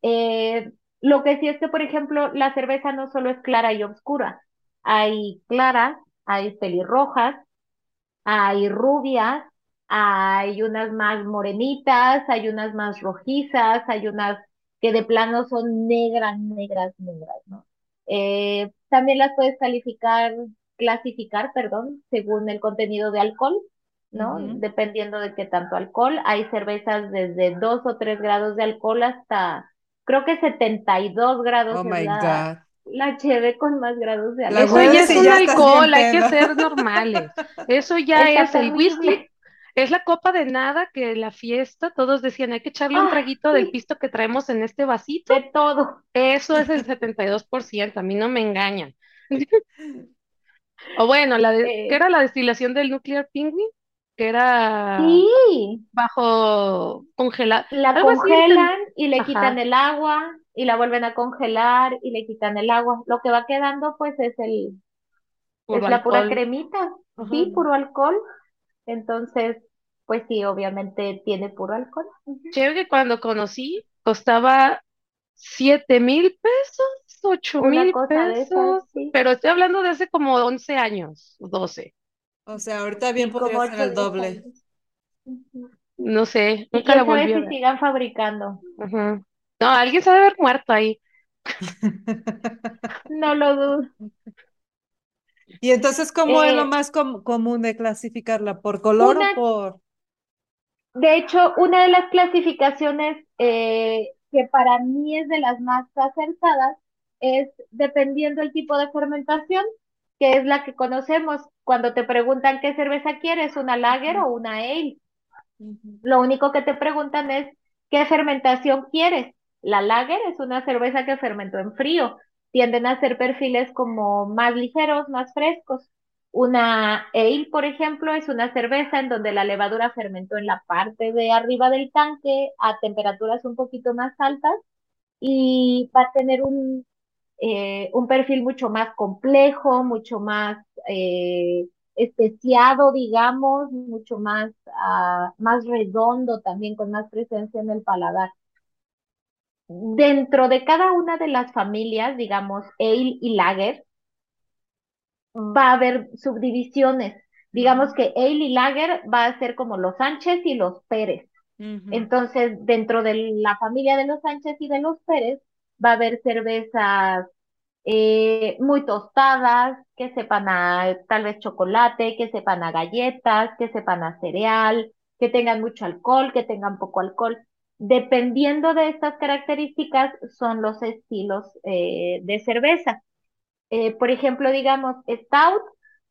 eh, lo que sí es que, por ejemplo, la cerveza no solo es clara y oscura. Hay claras, hay pelirrojas, hay rubias, hay unas más morenitas, hay unas más rojizas, hay unas que de plano son negras, negras, negras, ¿no? Eh, también las puedes calificar clasificar, perdón, según el contenido de alcohol, ¿no? Dependiendo de qué tanto alcohol. Hay cervezas desde 2 o 3 grados de alcohol hasta, creo que 72 grados Oh my la, God. la cheve con más grados de La Eso alcohol. ya es un ya alcohol, hay que ser normales. Eso ya es el whisky. Es la copa de nada que la fiesta todos decían, hay que echarle un Ah, traguito del pisto que traemos en este vasito. de todo. Eso es el 72%, a mí no me engañan. O bueno, la de, ¿qué Eh, era la destilación del Nuclear Penguin? Que era sí, bajo congelado, la algo así, enten- congelan y le quitan el agua y la vuelven a congelar y le quitan el agua. Lo que va quedando pues es el, puro es la pura cremita, Ajá. sí, puro alcohol. Entonces, pues sí, obviamente tiene puro alcohol. Che, que cuando conocí costaba siete mil pesos, ocho Una mil esas, pesos, sí. pero estoy hablando de hace como 11 años, 12, O sea, ahorita bien podría ser 8 el 10 doble. no sé, Y nunca la volví a si ver. sigan fabricando. No, alguien se debe haber muerto ahí. No lo dudo. Y entonces, ¿cómo es lo Eh, más com- común de clasificarla? ¿Por color o por...? De hecho, una de las clasificaciones eh, que para mí es de las más acertadas es dependiendo el tipo de fermentación, que es la que conocemos. Cuando te preguntan qué cerveza quieres, una lager o una ale. Lo único que te preguntan es qué fermentación quieres. La lager es una cerveza que fermentó en frío. Tienden a ser perfiles como más ligeros, más frescos. Una ale, por ejemplo, es una cerveza en donde la levadura fermentó en la parte de arriba del tanque a temperaturas un poquito más altas y va a tener un, eh, un perfil mucho más complejo, mucho más eh, especiado, digamos, mucho más, ah, más redondo también, con más presencia en el paladar. Dentro de cada una de las familias, digamos, ale y lager, va a haber subdivisiones. Digamos que ale y lager va a ser como los Sánchez y los Pérez. Entonces, dentro de la familia de los Sánchez y de los Pérez, va a haber cervezas eh, muy tostadas, que sepan a tal vez chocolate, que sepan a galletas, que sepan a cereal, que tengan mucho alcohol, que tengan poco alcohol. Dependiendo de estas características, son los estilos eh, de cerveza. Eh, por ejemplo, digamos, Stout,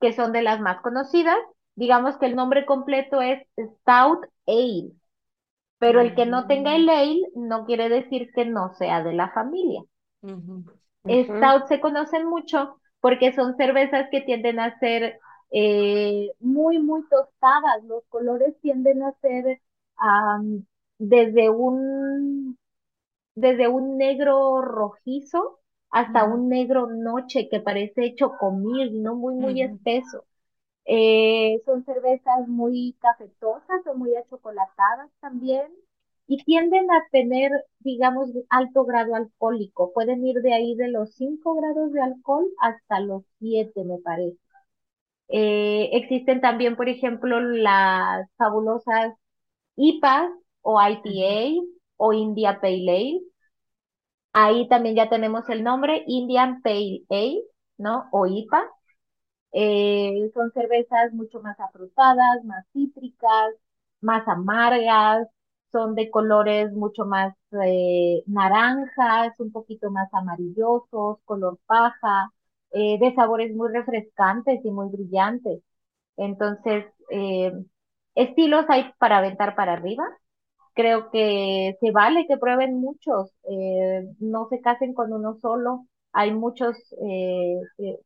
que son de las más conocidas, digamos que el nombre completo es Stout Ale, pero el que no tenga el ale no quiere decir que no sea de la familia. Stout se conocen mucho porque son cervezas que tienden a ser eh, muy, muy tostadas. Los colores tienden a ser desde un, desde un negro rojizo hasta un negro noche que parece chocomil, ¿no? Muy, muy espeso. Eh, son cervezas muy cafetosas o muy achocolatadas también y tienden a tener, digamos, alto grado alcohólico. Pueden ir de ahí de los 5 grados de alcohol hasta los 7, me parece. Eh, existen también, por ejemplo, las fabulosas IPAs o. IPA o India Pale Ale. Ahí también ya tenemos el nombre, Indian Pale Ale, ¿no? O IPA. Eh, son cervezas mucho más afrutadas, más cítricas, más amargas, son de colores mucho más eh, naranjas, un poquito más amarillosos, color paja, eh, de sabores muy refrescantes y muy brillantes. Entonces, estilos hay para aventar para arriba. Creo que se vale que prueben muchos, eh, no se casen con uno solo. Hay muchos eh, que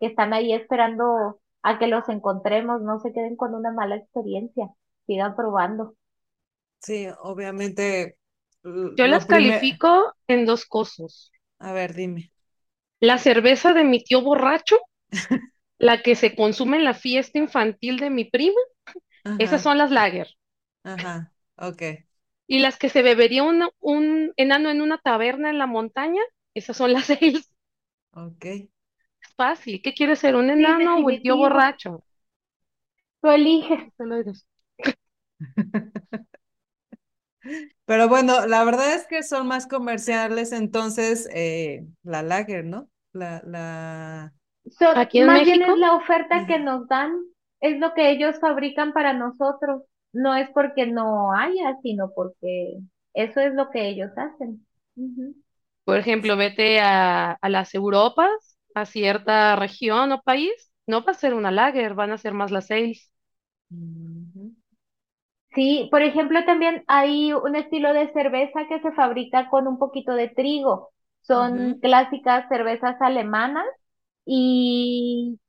que están ahí esperando a que los encontremos, no se queden con una mala experiencia, sigan probando. Sí, obviamente, Yo las califico en dos cosas. A ver, dime. La cerveza de mi tío borracho, la que se consume en la fiesta infantil de mi prima, esas son las lager. ajá, ok, Y las que se bebería un, un enano en una taberna en la montaña, esas son las ales. ok. Es fácil. ¿Qué quiere ser, un Sí, enano o el tío borracho? Tú eliges. Te lo digo. Pero bueno, la verdad es que son más comerciales, entonces, eh, la lager, ¿no? La, la, Aquí en más bien es la oferta que nos dan, es lo que ellos fabrican para nosotros. No es porque no haya, sino porque eso es lo que ellos hacen. Por ejemplo, vete a, a las Europas, a cierta región o país, no va a ser una lager, van a ser más las. Ujú. Sí, por ejemplo, también hay un estilo de cerveza que se fabrica con un poquito de trigo. Son clásicas cervezas alemanas y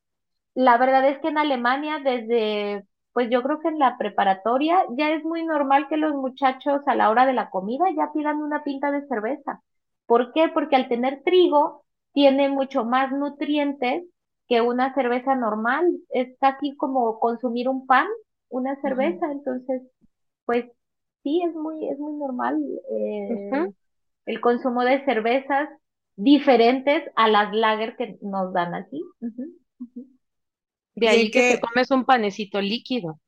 la verdad es que en Alemania desde, pues yo creo que en la preparatoria ya es muy normal que los muchachos a la hora de la comida ya pidan una pinta de cerveza. ¿Por qué? Porque al tener trigo tiene mucho más nutrientes que una cerveza normal. Es casi como consumir un pan, una cerveza. Entonces, pues sí, es muy, es muy normal eh, el consumo de cervezas diferentes a las lager que nos dan aquí. De en ahí que te comes un panecito líquido.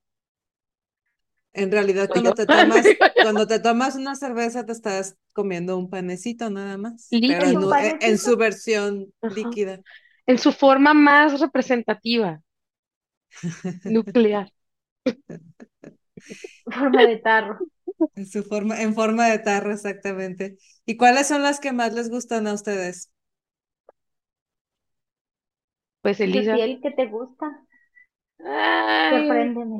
en realidad Digo cuando te tomas, cuando te tomas una cerveza te estás comiendo un panecito nada más, pero en, Líquido. un u- e- en su versión Ajá. líquida. En su forma más representativa, nuclear. forma de tarro. En su forma, en forma de tarro, exactamente. ¿Y cuáles son las que más les gustan a ustedes? Pues Elisa, Yuciel, ¿qué te gusta? ay, Sorpréndeme.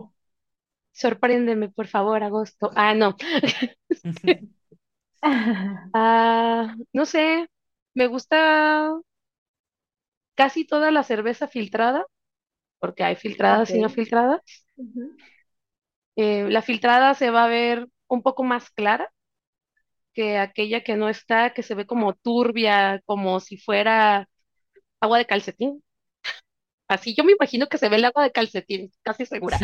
sorpréndeme, por favor, agosto. Ah, no. Ah, no sé, me gusta casi toda la cerveza filtrada, porque hay filtradas y no filtradas. Eh, la filtrada se va a ver un poco más clara que aquella que no está, que se ve como turbia, como si fuera agua de calcetín. Así yo me imagino que se ve el agua de calcetín, casi segura.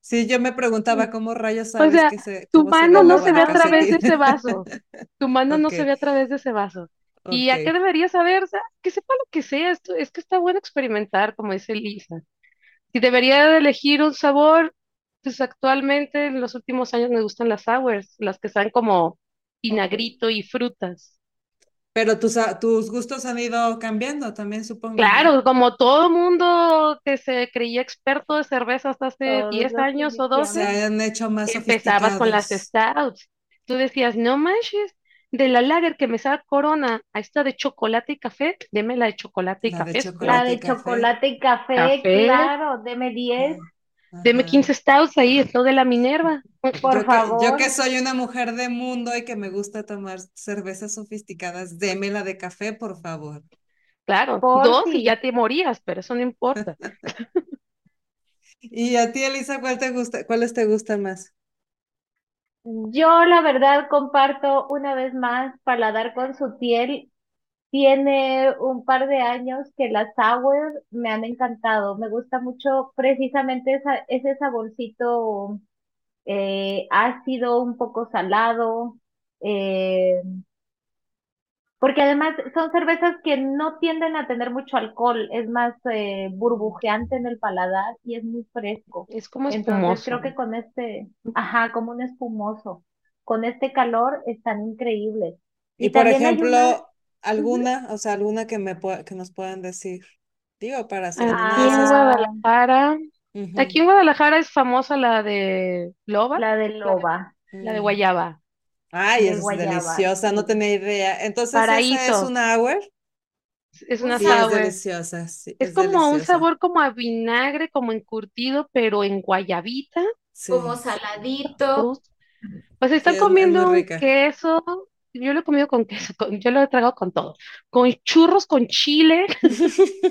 Sí, yo me preguntaba cómo rayos O sabes sea, que se, tu se mano no ¿Cómo agua se ve a través de ese vaso. Tu mano no se ve a través de ese vaso. ¿Y a qué ok. deberías saber? O sea, que sepa lo que sea. Esto, es que está bueno experimentar, como dice Lisa. Si debería de elegir un sabor, pues actualmente en los últimos años me gustan las sours, las que saben como vinagrito y frutas. Pero tus, tus gustos han ido cambiando también, supongo. Claro, como todo mundo que se creía experto de cerveza hasta hace Todos 10 los años o Se 12, iniciamos. han hecho más empezabas con las stouts. Tú decías, no manches, de la lager que me sabe Corona a esta de chocolate y café, deme la de chocolate y La de café, La y de café. chocolate y café, Café, claro, deme 10, Ah, deme Ajá. 15 stouts ahí, es lo de la Minerva. por Yo que, yo favor. que soy una mujer de mundo y que me gusta tomar cervezas sofisticadas, démela de café, por favor. Claro, Por dos y ya te morías, pero eso no importa. Y a ti, Elisa, ¿cuál te gusta, cuáles te gustan más? Yo, la verdad, comparto una vez más paladar con su piel. Tiene un par de años que las sour me han encantado. Me gusta mucho precisamente esa- ese saborcito eh, ácido, un poco salado, eh, porque además son cervezas que no tienden a tener mucho alcohol, es más eh, burbujeante en el paladar y es muy fresco. Es como Entonces creo espumoso. que con este, ajá, como un espumoso, con este calor están increíbles. Y Y por una, ejemplo, ujú, alguna, o sea, alguna que me que nos puedan decir. Digo, para hacer Aquí en esas. Guadalajara, aquí en Guadalajara es famosa la de loba, la de la de, loba, la de guayaba. Ay, es guayaba, deliciosa, no tenía idea. Entonces, ¿esa es una hour? es Un una Sí, es deliciosa, sí, Es es como un sabor como a vinagre, como encurtido, pero en guayabita. como Sí, saladito. Uf. Pues sí, están es comiendo un queso. Yo lo he comido con queso, con- yo lo he tragado con todo. Con churros, con chile,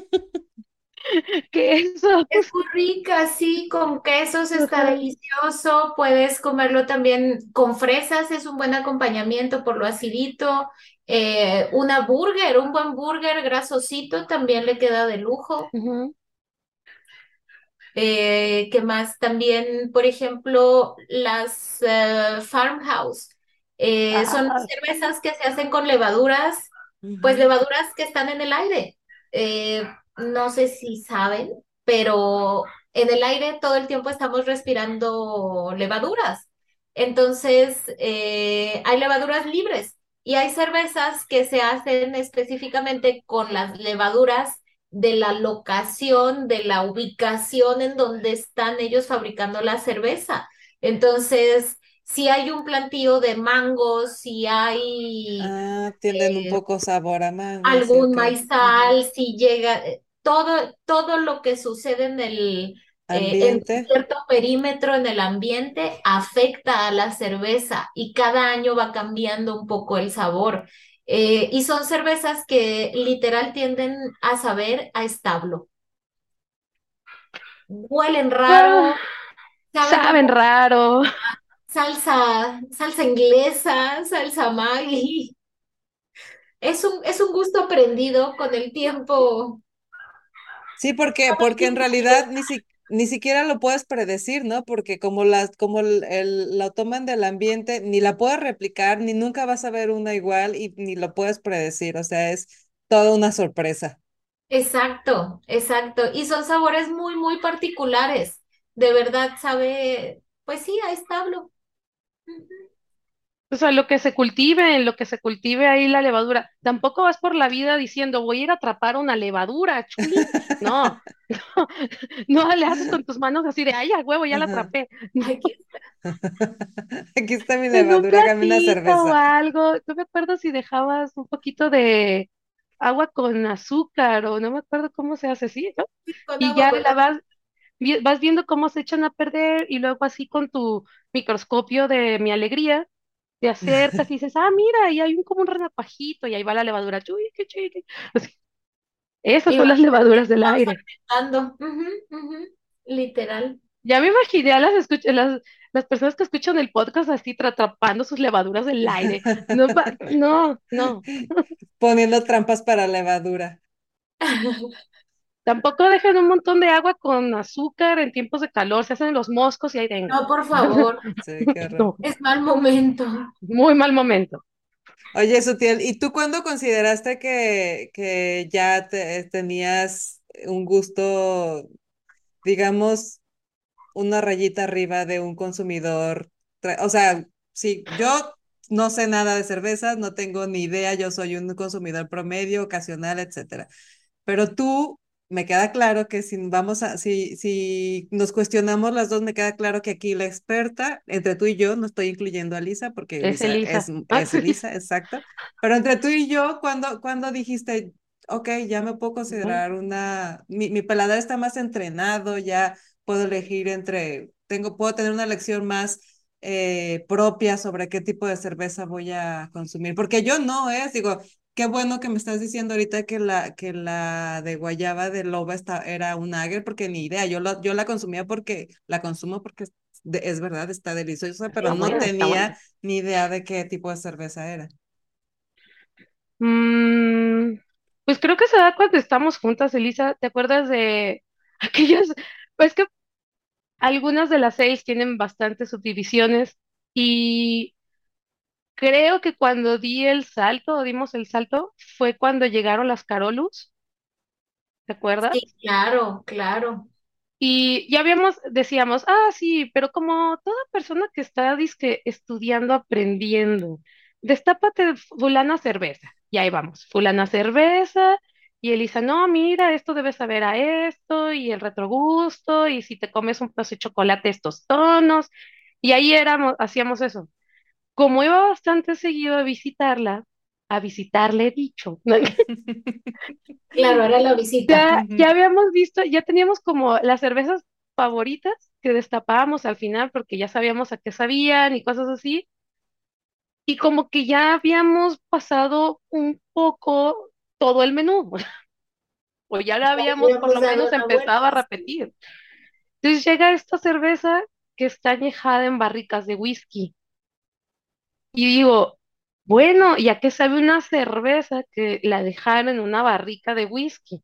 queso. Es muy rica, sí, con quesos está Ajá. delicioso. Puedes comerlo también con fresas, es un buen acompañamiento por lo acidito. Eh, una burger, un buen burger grasosito también le queda de lujo. Eh, ¿qué más? También, por ejemplo, las eh, farmhouse. Eh, son Ah, cervezas que se hacen con levaduras, pues levaduras que están en el aire. Eh, no sé si saben, pero en el aire todo el tiempo estamos respirando levaduras. Entonces, eh, hay levaduras libres y hay cervezas que se hacen específicamente con las levaduras de la locación, de la ubicación en donde están ellos fabricando la cerveza. Entonces, si hay un plantío de mangos, si hay Ah, tienen un eh, poco sabor a mango, sí, algún. Ujú. maizal, si llega, eh, todo, todo lo que sucede en el, eh, en Ambiente. cierto perímetro en el ambiente afecta a la cerveza y cada año va cambiando un poco el sabor. Eh, y son cervezas que literal tienden a saber a establo. Huelen Ah, raro, saben raro. Salsa, salsa inglesa, salsa Maggi. Es un, es un gusto aprendido con el tiempo. Sí, porque, porque en realidad ni, si- ni siquiera lo puedes predecir, ¿no? Porque como las, como el, el- la toman del ambiente, ni la puedes replicar, ni nunca vas a ver una igual y ni lo puedes predecir. O sea, es toda una sorpresa. Exacto, exacto. Y son sabores muy, muy particulares. De verdad sabe, pues sí, a establo. O sea, lo que se cultive, en lo que se cultive ahí la levadura. Tampoco vas por la vida diciendo, voy a ir a atrapar una levadura, chulín. No, no le haces con tus manos así de, ay, a huevo, ya la atrapé. Aquí Aquí está mi En un levadura, una platito o cerveza. algo. No me acuerdo si dejabas un poquito de agua con azúcar o no me acuerdo cómo se hace, ¿sí? ¿no? con Y agua ya con la vas, vas viendo cómo se echan a perder y luego así con tu microscopio de mi alegría, te acercas y dices, ah, mira, y hay un como un renacuajito y ahí va la levadura. Chuy, qué chuy, qué- Así, esas y son las levaduras del aire. Literal. Ya me imaginé a las, las, las personas que escuchan el podcast así tra- atrapando sus levaduras del aire. No, no, no. Poniendo trampas para levadura. Tampoco dejen un montón de agua con azúcar en tiempos de calor, se hacen los moscos y ahí tengo. No, por favor, Sí. No, es mal momento. muy mal momento. Oye, Sutiel, ¿y tú cuándo consideraste que, que ya te- tenías un gusto, digamos, una rayita arriba de un consumidor? O sea, sí, yo no sé nada de cervezas, no tengo ni idea, yo soy un consumidor promedio, ocasional, etcétera. Pero tú, me queda claro que si vamos a, si, si nos cuestionamos las dos, me queda claro que aquí la experta, entre tú y yo, no estoy incluyendo a Lisa, porque Es Lisa es, Elisa. Ah, es Elisa, exacto. Pero entre tú y yo, cuando, cuando dijiste, ok, ya me puedo considerar una, mi, mi paladar está más entrenado, ya puedo elegir entre, tengo, puedo tener una elección más eh, propia sobre qué tipo de cerveza voy a consumir, porque yo no es, digo, Qué bueno que me estás diciendo ahorita que la, que la de guayaba de loba esta, era un Ager, porque ni idea, yo, lo, yo la consumía porque la consumo porque es, de- es verdad, está deliciosa, pero Está no buena, está buena. tenía ni idea de qué tipo de cerveza era. Mm, pues creo que se da cuando estamos juntas, Elisa. ¿Te acuerdas de aquellas? Pues que algunas de las seis tienen bastantes subdivisiones y creo que cuando di el salto, o dimos el salto, fue cuando llegaron las Carolus, ¿te acuerdas? Sí, claro, claro. Y ya habíamos, decíamos, ah, sí, pero como toda persona que está dizque, estudiando, aprendiendo, destápate fulana cerveza. Y ahí vamos, fulana cerveza. Y Elisa, no, mira, esto debe saber a esto, y el retrogusto, y si te comes un pedazo de chocolate, estos tonos. Y ahí éramos, hacíamos eso. Como iba bastante seguido a visitarla, a visitarle he dicho, Claro, era la visita. Ya, habíamos visto, ya teníamos como las cervezas favoritas que destapábamos al final porque ya sabíamos a qué sabían y cosas así. Y como que ya habíamos pasado un poco todo el menú, o ya la habíamos por lo menos empezado a repetir. Entonces llega esta cerveza que está añejada en barricas de whisky. Y digo, bueno, ¿y a qué sabe una cerveza que la dejaron en una barrica de whisky?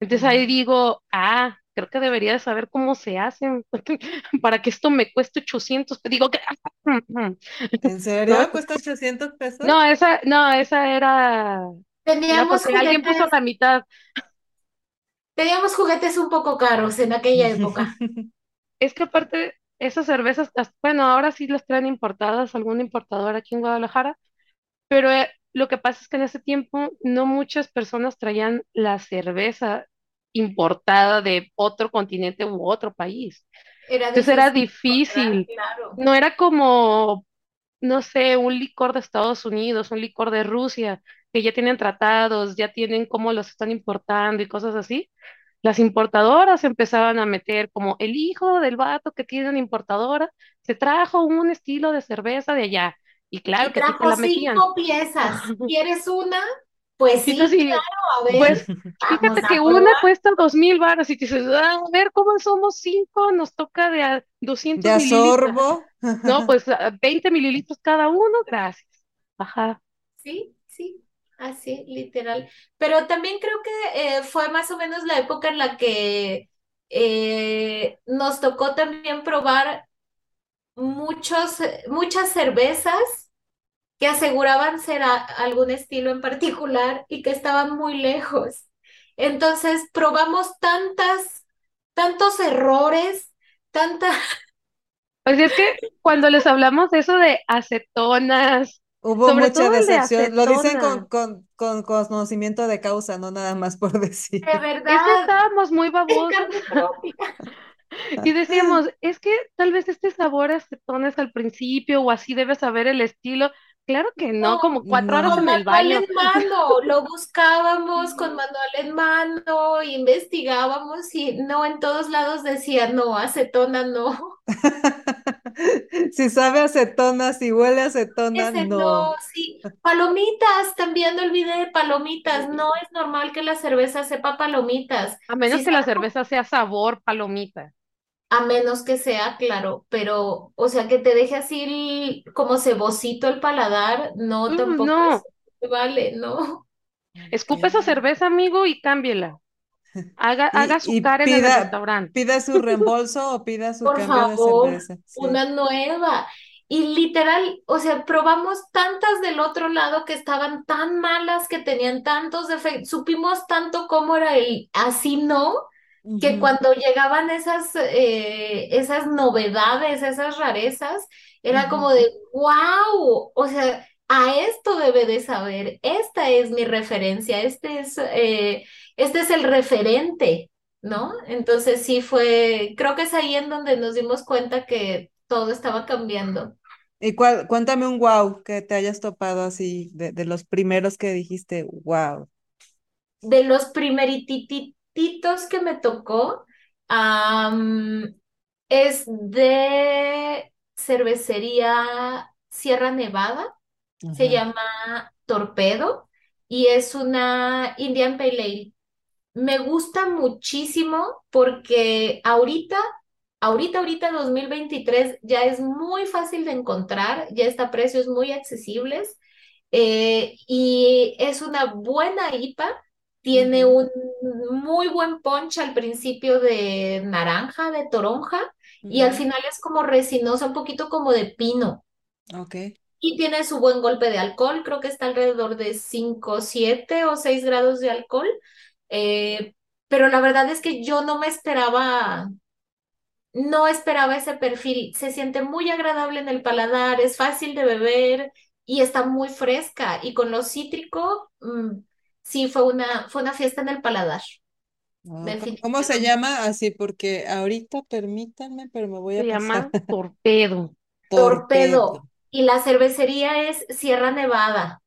Entonces ahí digo, ah, creo que debería de saber cómo se hacen para que esto me cueste 800. Digo que, ¿En no, serio? ¿Cuesta 800 pesos? no, esa, no, esa era, Teníamos porque alguien puso juguetes, la mitad. teníamos juguetes un poco caros en aquella época. Es que aparte, esas cervezas, bueno, ahora sí las traen importadas, algún importador aquí en Guadalajara, pero eh, lo que pasa es que en ese tiempo no muchas personas traían la cerveza importada de otro continente u otro país. Era Entonces era difícil encontrar, difícil. claro. No era como, no sé, un licor de Estados Unidos, un licor de Rusia, que ya tienen tratados, ya tienen cómo los están importando y cosas así. Las importadoras empezaban a meter como el hijo del vato que tiene una importadora, se trajo un estilo de cerveza de allá. Y claro Y que ti te trajo la metían. cinco piezas. ¿Quieres una? Pues sí, así, claro, a ver, pues fíjate a que una probar. cuesta dos mil baros y te dices, "Ah, a ver, ¿cómo somos cinco? Nos toca de a De 200 a mililitros. sorbo. No, pues a 20 mililitros cada uno, gracias. Ajá. Sí, sí, así, literal. Pero también creo que eh, fue más o menos la época en la que eh, nos tocó también probar muchos, muchas cervezas que aseguraban ser a- algún estilo en particular y que estaban muy lejos. Entonces probamos tantas, tantos errores, tanta... Pues es que cuando les hablamos de eso de acetonas, Hubo sobre mucha todo el de decepción. Lo dicen con, con, con conocimiento de causa, no nada más por decir. De es que verdad, estábamos muy babosos y decíamos, es que tal vez este sabor a acetonas al principio o así debe saber el estilo. Claro que no, No, como cuatro horas No. Con en el manual baño. en mano, lo buscábamos con manual en mano, investigábamos y no en todos lados decía, no, acetona no, Si sabe a acetona, si huele a acetona, ese no. no, sí, palomitas, también no olvidé de palomitas, no es normal que la cerveza sepa palomitas, A menos si que la cerveza sea sabor palomita. a menos que sea claro, pero, o sea, que te deje así el- como cebocito el paladar, no, Uh, tampoco no, es, vale, no. escupe esa cerveza, amigo, y cámbiela. Haga, haga Y, su y Karen en el restaurante. pida su reembolso o pida su Por cambio de favor, cerveza. Sí. una nueva. Y literal, o sea, probamos tantas del otro lado que estaban tan malas, que tenían tantos defectos, supimos tanto cómo era el así no, que Ujú. cuando llegaban esas, eh, esas novedades, esas rarezas, era como Ujú. de, wow, o sea, a esto debe de saber, esta es mi referencia, este es, eh, este es el referente, ¿no? Entonces sí fue, creo que es ahí en donde nos dimos cuenta que todo estaba cambiando. ¿Y cuál, cuéntame un wow que te hayas topado así, de, de los primeros que dijiste, wow. De los primeritititos que me tocó, es de cervecería Sierra Nevada, se llama Torpedo y es una Indian Pale Ale. Me gusta muchísimo porque ahorita, ahorita, ahorita 2023 ya es muy fácil de encontrar, ya está a precios muy accesibles eh, y es una buena IPA, tiene un muy buen punch al principio de naranja, de toronja y al final es como resinosa, un poquito como de pino. Ok. Y tiene su buen golpe de alcohol, creo que está alrededor de 5, 7 o 6 grados de alcohol. Eh, pero la verdad es que yo no me esperaba, no esperaba ese perfil. Se siente muy agradable en el paladar, es fácil de beber y está muy fresca. Y con lo cítrico, mm, sí, fue una, fue una fiesta en el paladar, Ah, ¿cómo, se definitivamente. llama? Así, porque ahorita permítanme, pero me voy Se a pasar. llama torpedo. Torpedo. Torpedo. Y la cervecería es Sierra Nevada.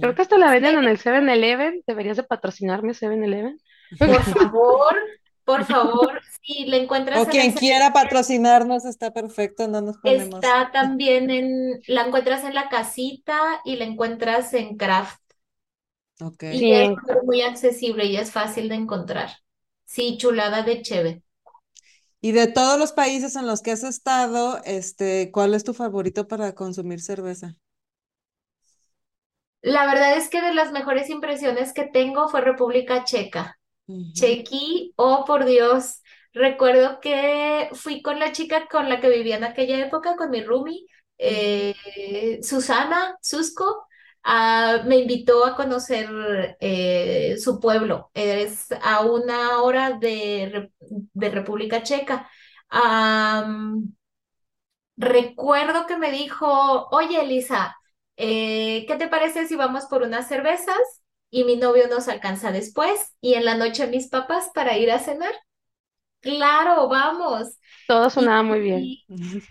Creo Mm. que hasta la venden en el 7-Eleven. Deberías de patrocinarme 7-Eleven. por favor, por favor, si la O encuentras en quien quiera patrocinarnos está perfecto, no nos ponemos. Está también en, la encuentras en la casita y la encuentras en Craft. Ok. Y Sí, es muy accesible y es fácil de encontrar. Sí, chulada de cheve. Y de todos los países en los que has estado, este, ¿cuál es tu favorito para consumir cerveza? La verdad es que de las mejores impresiones que tengo fue República Checa. Ujú, Chequi, oh por Dios. Recuerdo que fui con la chica con la que vivía en aquella época, con mi roomie, eh, Susana Susco, ah, me invitó a conocer eh, su pueblo. Es a una hora de, de República Checa. Recuerdo que me dijo, oye Elisa, eh, ¿qué te parece si vamos por unas cervezas y mi novio nos alcanza después y en la noche mis papás para ir a cenar? Claro, vamos. Todo sonaba muy bien.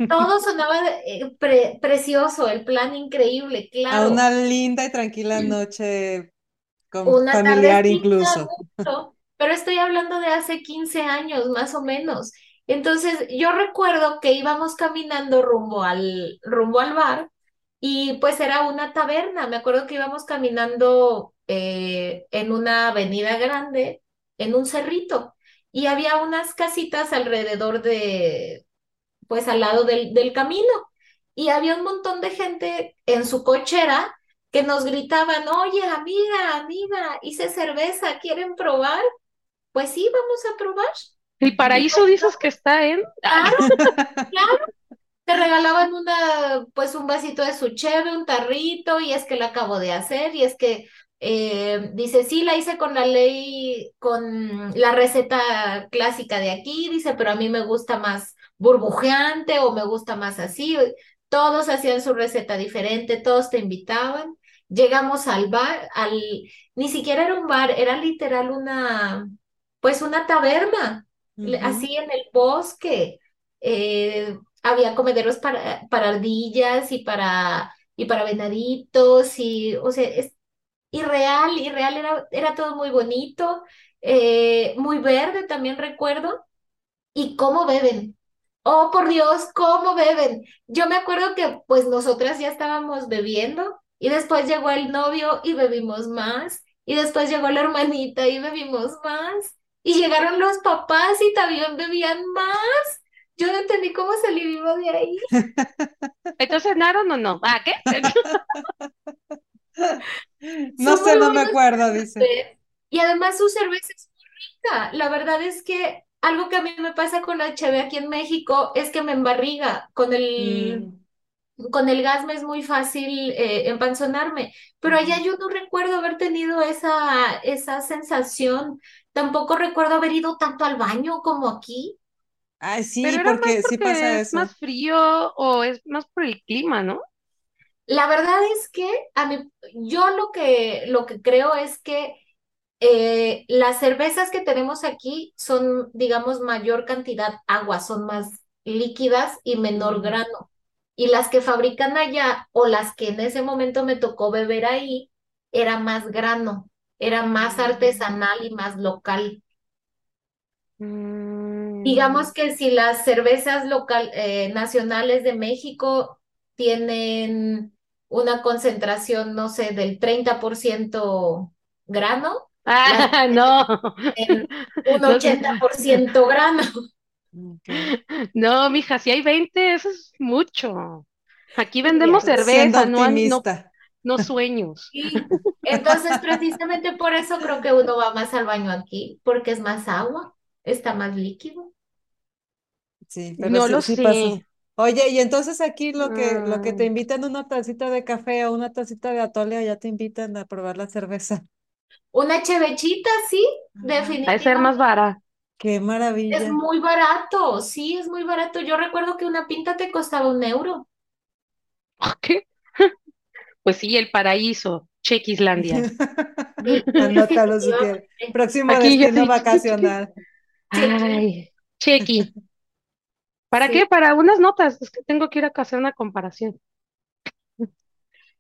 Todo sonaba eh, pre- precioso, el plan increíble, A claro. una linda y tranquila noche con Una familiar incluso. mucho, pero estoy hablando de hace 15 años más o menos. Entonces, yo recuerdo que íbamos caminando rumbo al, rumbo al bar y pues era una taberna. Me acuerdo que íbamos caminando eh, en una avenida grande, en un cerrito, y había unas casitas alrededor de, pues al lado del, del camino. Y había un montón de gente en su cochera que nos gritaban, oye, amiga, amiga, hice cerveza, ¿quieren probar? Pues sí, vamos a probar. El paraíso dices que está en. Claro, claro. Te regalaban una, pues un vasito de su cheve, un tarrito, y es que la acabo de hacer, y es que eh, dice, sí, la hice con la ley, con la receta clásica de aquí, dice, pero a mí me gusta más burbujeante o me gusta más así. Todos hacían su receta diferente, todos te invitaban. Llegamos al bar, al, ni siquiera era un bar, era literal una, pues una taberna, le- Ujú. así en el bosque. Eh, había comederos para, para ardillas y para, y para venaditos, y, o sea, es irreal, irreal, era, era todo muy bonito, eh, muy verde también recuerdo, y cómo beben. Oh, por Dios, cómo beben. Yo me acuerdo que pues nosotras ya estábamos bebiendo y después llegó el novio y bebimos más y después llegó la hermanita y bebimos más y llegaron los papás y también bebían más. Yo no entendí cómo salir vivo de ahí. Entonces, ¿cenaron o no? ¿Ah, qué? No sé, no me acuerdo, dice. Y además su cerveza es muy rica. La verdad es que algo que a mí me pasa con la cheve aquí en México es que me embarriga. Con el, Mm, con el gas me es muy fácil eh, empanzonarme. Pero allá yo no recuerdo haber tenido esa, esa sensación. Tampoco recuerdo haber ido tanto al baño como aquí. Ay, sí, porque sí pasa es eso. más frío o es más por el clima, ¿no? La verdad es que a mí, yo lo que, lo que creo es que eh, las cervezas que tenemos aquí son, digamos, mayor cantidad agua, son más líquidas y menor grano. Y las que fabrican allá o las que en ese momento me tocó beber ahí, era más grano, era más mm. artesanal y más local. Mm, Digamos que si las cervezas local, eh, nacionales de México tienen una concentración, no sé, del 30% grano, Ah, no. en un No, sé. 80% grano. No, mija, si hay 20, eso es mucho. Aquí vendemos cerveza, no, no, no sueños. Sí. Entonces, precisamente por eso creo que uno va más al baño aquí, porque es más agua, está más líquido. Sí, pero No sí, lo sí pasa. Oye, y entonces aquí lo que, lo que te Mm, invitan una tacita de café o una tacita de atole, ya te invitan a probar la cerveza. Una chevechita, sí, Ah, ha de ser definitivamente. más barata. qué Es maravilla. muy barato, sí, es muy barato. Yo recuerdo que una pinta te costaba un euro. ¿Qué? Pues sí, el paraíso, Chequislandia. Anótalo si quieres. definitivamente. Próximo Aquí destino vacacional. Chequi, Ay, Chequi. ¿Para sí. qué? Para unas notas. Es que tengo que ir a hacer una comparación.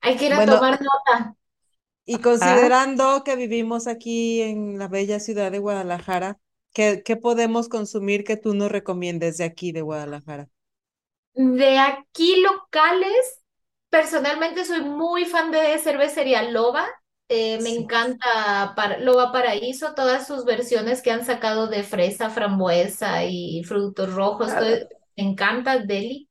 Hay que ir a Bueno, tomar nota. y Ah, considerando que vivimos aquí en la bella ciudad de Guadalajara, ¿qué, qué podemos consumir que tú nos recomiendes de aquí de Guadalajara? De aquí locales, personalmente soy muy fan de cervecería Loba. Eh, me Sí. encanta para, Loba Paraíso, todas sus versiones que han sacado de fresa, frambuesa y frutos rojos. todo- me encanta Deli.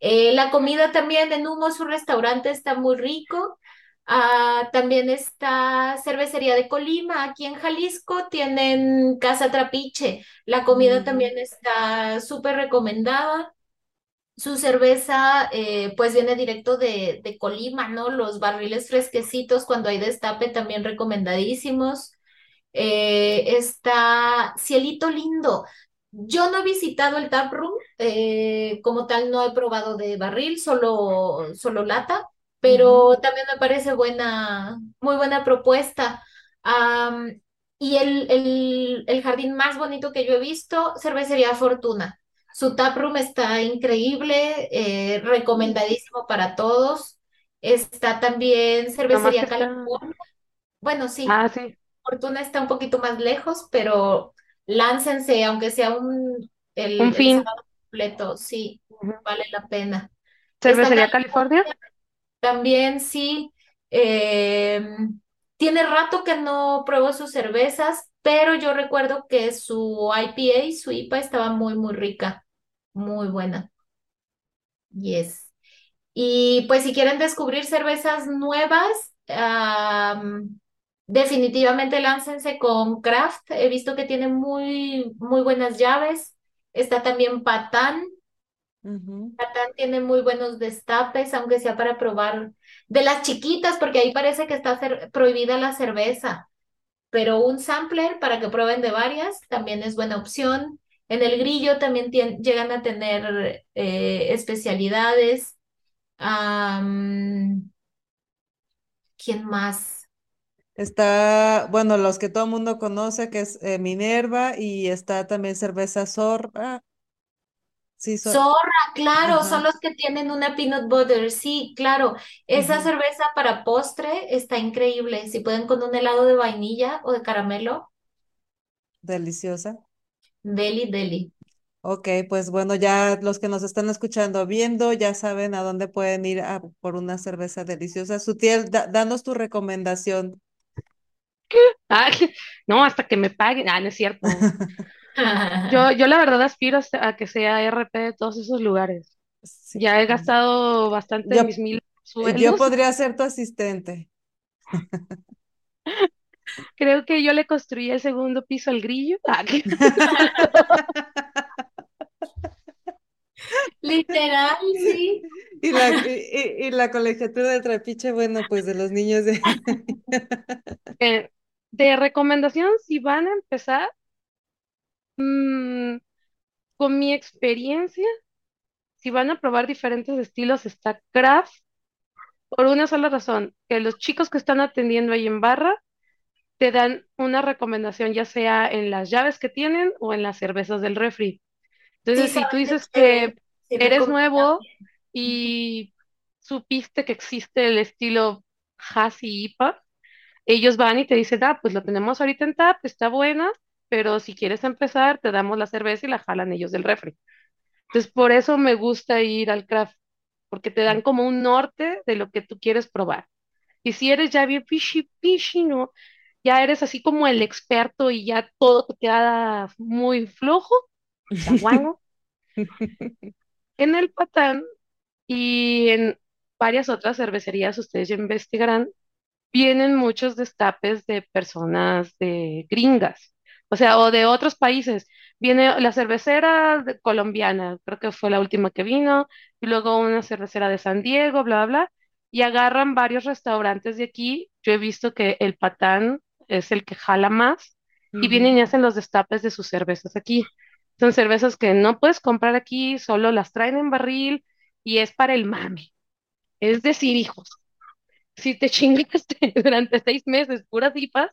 Eh, la comida también en Humo, su restaurante está muy rico. Ah, también está Cervecería de Colima, aquí en Jalisco tienen Casa Trapiche. La comida Mm, también está súper recomendada. Su cerveza, eh, pues viene directo de, de Colima, ¿no? Los barriles fresquecitos cuando hay destape también recomendadísimos. Eh, está Cielito Lindo. Yo no he visitado el tap room, eh, como tal no he probado de barril, solo, solo lata, pero también me parece buena, muy buena propuesta. Y el, el, el jardín más bonito que yo he visto, Cervecería Fortuna. Su taproom está increíble, eh, recomendadísimo para todos. Está también Cervecería. California. Bueno, sí, Ah, sí. Fortuna está un poquito más lejos, pero láncense, aunque sea un, Un el, el fin. sábado completo, sí, vale la pena. Cervecería California. también sí, eh, tiene rato que no pruebo sus cervezas, pero yo recuerdo que su IPA, su IPA estaba muy, muy rica, muy buena. Yes. Y pues si quieren descubrir cervezas nuevas, definitivamente láncense con Craft. He visto que tiene muy, muy buenas llaves. Está también Patán. Ujú. Catán tiene muy buenos destapes, aunque sea para probar de las chiquitas, porque ahí parece que está prohibida la cerveza, pero un sampler para que prueben de varias también es buena opción. En el grillo también llegan a tener eh, especialidades. ¿quién más? Está, bueno, los que todo el mundo conoce, que es eh, Minerva, y está también cerveza Zorra. Sí, Zorra, claro, son los que tienen una peanut butter, sí, claro. Esa cerveza para postre está increíble. Si pueden con un helado de vainilla o de caramelo. Deliciosa. Deli, deli. Ok, pues bueno, ya los que nos están escuchando, viendo, ya saben a dónde pueden ir a por una cerveza deliciosa. Sutiel, da- danos tu recomendación. Ah, no, hasta que me paguen. Ah, no es cierto. Yo, yo la verdad aspiro a que sea RP de todos esos lugares. Sí. Ya he gastado bastante de Yo, mis mil yo sueldos. podría ser tu asistente. Creo que yo le construí el segundo piso al grillo. Ah, que- Literal, sí. Y la, y la colegiatura de Trapiche, bueno, pues de los niños de... eh, de recomendación, si van a empezar, mm, con mi experiencia, si van a probar diferentes estilos, está Craft, por una sola razón, que los chicos que están atendiendo ahí en barra te dan una recomendación, ya sea en las llaves que tienen o en las cervezas del refri. Sí, Entonces, si tú dices que eres nuevo bien. y supiste que existe el estilo Hazy IPA, ellos van y te dicen, ah, pues lo tenemos ahorita en tap, está buena, pero si quieres empezar, te damos la cerveza y la jalan ellos del refri. Entonces, por eso me gusta ir al craft, porque te dan como un norte de lo que tú quieres probar. Y si eres ya bien fishy, ¿no? Ya eres así como el experto y ya todo te queda muy flojo, chaguango. En el Patán y en varias otras cervecerías, ustedes ya investigarán, vienen muchos destapes de personas de gringas, o sea, o de otros países. Viene la cervecera colombiana, creo que fue la última que vino, y luego una cervecera de San Diego, bla, bla, bla, y agarran varios restaurantes de aquí. Yo he visto que el Patán es el que jala más, y vienen y hacen los destapes de sus cervezas aquí. Son cervezas que no puedes comprar aquí, solo las traen en barril y es para el mame. Es decir, hijos, si te chingaste durante seis meses puras IPAs,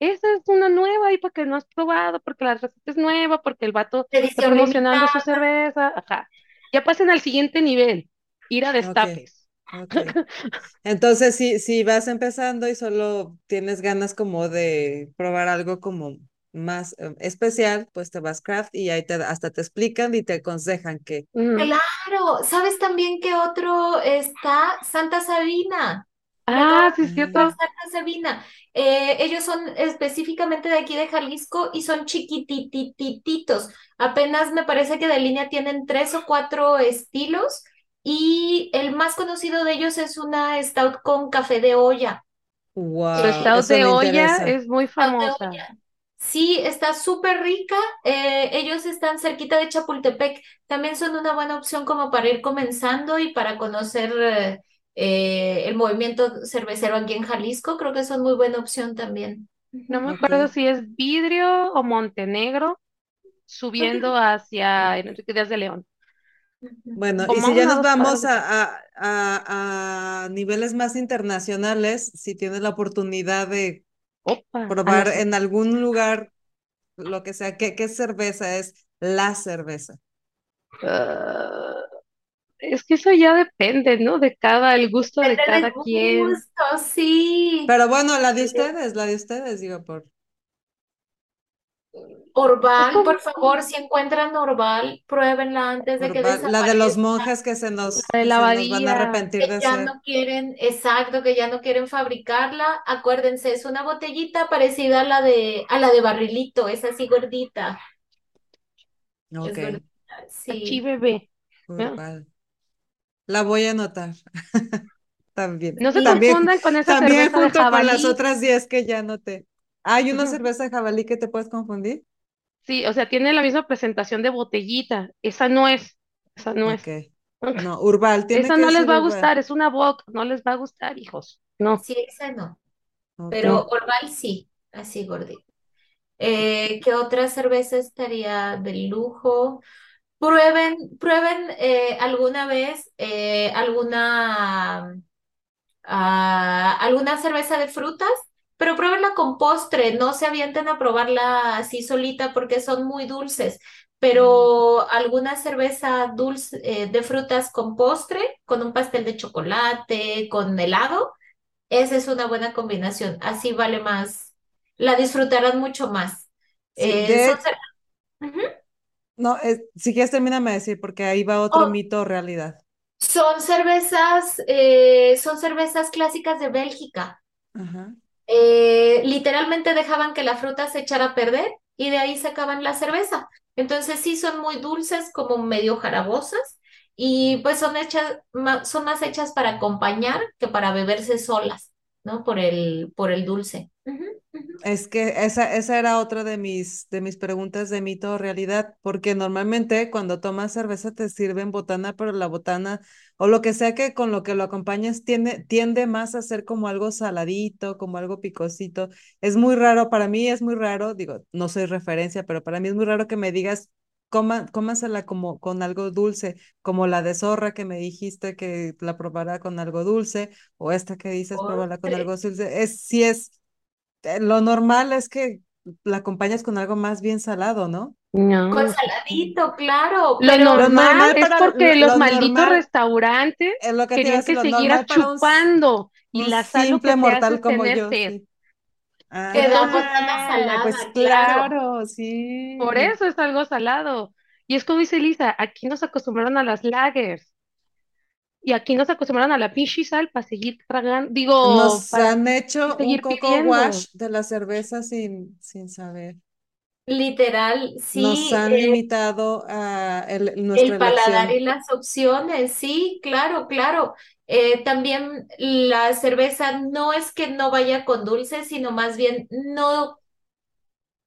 esa es una nueva IPA que no has probado porque la receta es nueva, porque el vato está promocionando su cerveza. Ajá. Ya pasen al siguiente nivel, ir a destapes. ok. Entonces, si, si vas empezando y solo tienes ganas como de probar algo como más eh, especial, pues te vas craft y ahí te, hasta te explican y te aconsejan que... Ujú. Claro, ¿sabes también que otro está? Santa Sabina. Ah, sí, es cierto. Santa Sabina. Eh, ellos son específicamente de aquí de Jalisco y son chiquititititos. Apenas me parece que de línea tienen tres o cuatro estilos y el más conocido de ellos es una stout con café de olla. Wow, Eh, stout eso de olla interesa. es muy famosa. Sí, está súper rica. Eh, ellos están cerquita de Chapultepec. También son una buena opción como para ir comenzando y para conocer eh, eh, el movimiento cervecero aquí en Jalisco. Creo que son muy buena opción también. No me acuerdo si es Vidrio o Montenegro subiendo hacia Enrique Díaz de León. Bueno, y si ya nos vamos a, a- a- a niveles más internacionales, si tienes la oportunidad de Opa, probar en algún lugar, lo que sea, ¿qué, qué cerveza es la cerveza? Ah, es que eso ya depende, ¿no? De cada, el gusto de cada del quien. gusto, sí. Pero bueno, la de ustedes, la de ustedes, digo, por... Orval, Es como- por favor, si encuentran Orval, pruébenla antes de que por- la de los desaparezca. monjes que se nos, La de que la se nos van a arrepentir que de ya no quieren, exacto, que ya no quieren fabricarla. Acuérdense, es una botellita parecida a la de, a la de barrilito, es así gordita. Es Ok, Aquí, sí. bebé. Urbal. La voy a anotar. También. No se También, confundan con esa también cerveza de junto con las jabalí. otras 10 que ya anoté. ¿Hay una cerveza de jabalí que te puedes confundir? Sí, o sea, tiene la misma presentación de botellita. Esa no es. Esa no es. Ok. No, Urbal, tiene Esa que no les va a Urbal. gustar, es una bock, no les va a gustar, hijos. No. Sí, esa no, pero Orval sí, así gordita. Eh, ¿qué otra cerveza estaría de lujo? Prueben, prueben eh, alguna vez eh, alguna, ah, alguna cerveza de frutas, pero pruébenla con postre, no se avienten a probarla así solita porque son muy dulces, pero alguna cerveza dulce eh, de frutas con postre, con un pastel de chocolate, con helado, esa es una buena combinación, así vale más, la disfrutarán mucho más. Sí, Eh, de- son. No, es- si quieres termíname de decir, porque ahí va otro Oh. mito o realidad. Son cervezas, eh, son cervezas clásicas de Bélgica. Ajá. Eh, literalmente dejaban que la fruta se echara a perder y de ahí sacaban la cerveza. Entonces sí son muy dulces, como medio jarabosas, y pues son hechas, son más hechas para acompañar que para beberse solas, ¿no? Por el, por el dulce. Es que esa, esa era otra de mis, de mis preguntas de mito o realidad, porque normalmente cuando tomas cerveza te sirven botana, pero la botana o lo que sea que con lo que lo acompañes tiende, tiende más a ser como algo saladito, como algo picosito. Es muy raro, para mí es muy raro, digo, no soy referencia, pero para mí es muy raro que me digas, coma, cómasela como con algo dulce, como la de zorra que me dijiste que la probara con algo dulce, o esta que dices, probarla con algo dulce. Es, sí es lo normal es que la acompañas con algo más bien salado, ¿no? No. Con saladito, claro, Lo pero normal, normal es porque lo- los lo malditos normal- restaurantes Es lo que querían que un, chupando y la sal lo que simple te mortal como tener yo, sí. Ah, botana salada, pues claro. claro, sí. Por eso es algo salado. Y es como dice Lisa, aquí nos acostumbraron a las lagers y aquí nos acostumbraron a la pinche sal para seguir tragando, digo, Nos para han hecho un seguir coco pidiendo. wash de la cerveza sin, sin saber. Literal, Nos sí, han eh, limitado a el- nuestra El paladar elección. y las opciones, sí, claro, claro. Eh, también la cerveza no es que no vaya con dulce, sino más bien no,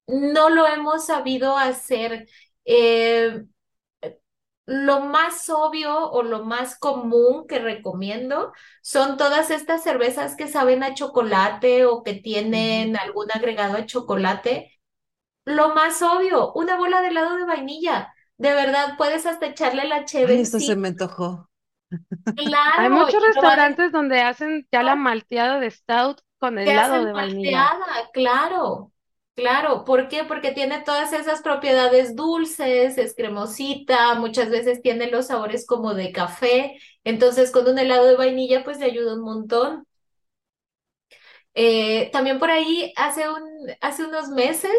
no lo hemos sabido hacer. Eh, lo más obvio o lo más común que recomiendo son todas estas cervezas que saben a chocolate o que tienen algún agregado a chocolate. Lo más obvio, una bola de helado de vainilla. De verdad, puedes hasta echarle la cheve Ay, esto se me antojó. Claro, Hay muchos restaurantes donde hacen ya la malteada de stout con helado hacen de vainilla. malteada, claro, claro. ¿Por qué? Porque tiene todas esas propiedades dulces, es cremosita, muchas veces tiene los sabores como de café. Entonces, con un helado de vainilla, pues le ayuda un montón. Eh, también por ahí, hace un, hace unos meses,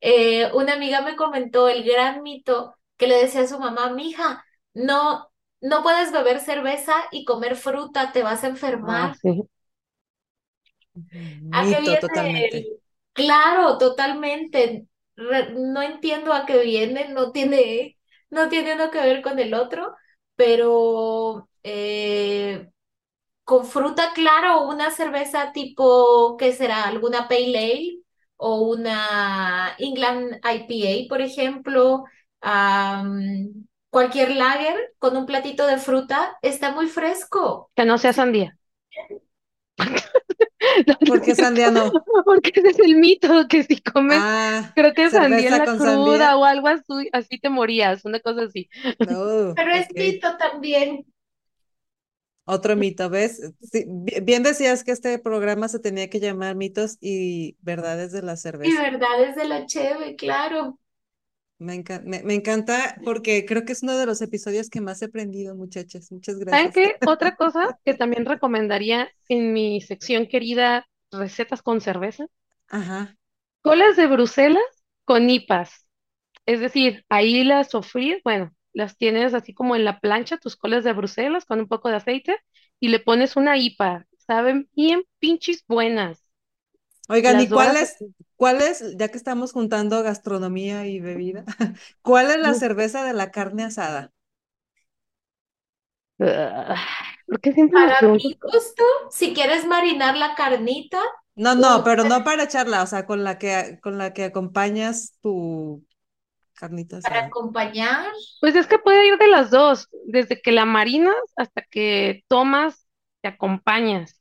eh, una amiga me comentó el gran mito que le decía a su mamá, mija, no, no puedes beber cerveza y comer fruta, te vas a Ah, enfermar. sí. ¿A qué Mito viene totalmente. el- Claro, totalmente. Re- no entiendo a qué viene, no tiene, no tiene uno que ver con el otro, pero eh, con fruta, claro, una cerveza tipo, ¿qué será? ¿Alguna Pale Ale o una England IPA, por ejemplo? Cualquier lager con un platito de fruta está muy fresco. Que no sea sandía. Porque sandía no. Porque ese es el mito, que si comes, Ah, creo que sandía en la cruda sandía. o algo así, así te morías, una cosa así. No, Pero es mito también. Otro mito, ¿ves? Sí, bien decías que este programa se tenía que llamar mitos y verdades de la Y cerveza. verdades de la cheve, claro. Me enca- me, me encanta porque creo que es uno de los episodios que más he aprendido, muchachas. Muchas ¿Saben gracias. qué? Otra cosa que también recomendaría en mi sección querida Recetas con cerveza, Ajá. colas de Bruselas con IPAs. Es decir, ahí las sofríes, bueno, las tienes así como en la plancha, tus colas de Bruselas con un poco de aceite y le pones una IPA. Saben bien pinches buenas. Oigan, ¿y cuál es, cuál es, ya que estamos juntando gastronomía y bebida, cuál es la cerveza de la carne asada? Ah, ¿Por qué siempre Para mi gusto, si quieres marinar la carnita, No, no, Uh, pero no para echarla, o sea, con la que, con la que acompañas tu carnita para asada. acompañar, Pues es que puede ir de las dos, desde que la marinas hasta que tomas, te acompañas.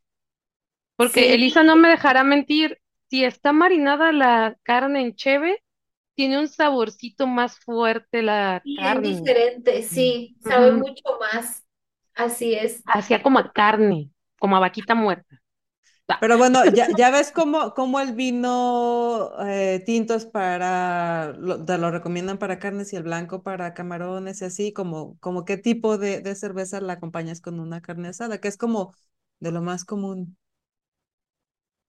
Porque sí, Elisa no me dejará mentir, si está marinada la carne en cheve, tiene un saborcito más fuerte la carne. diferente, sí, sabe mucho más. Así es. Hacía como a carne, como a vaquita muerta. Pero bueno, ya, ya ves cómo, cómo el vino eh, tinto es para, lo, te lo recomiendan para carnes y el blanco para camarones y así, como, como qué tipo de, de cerveza la acompañas con una carne asada, que es como de lo más común.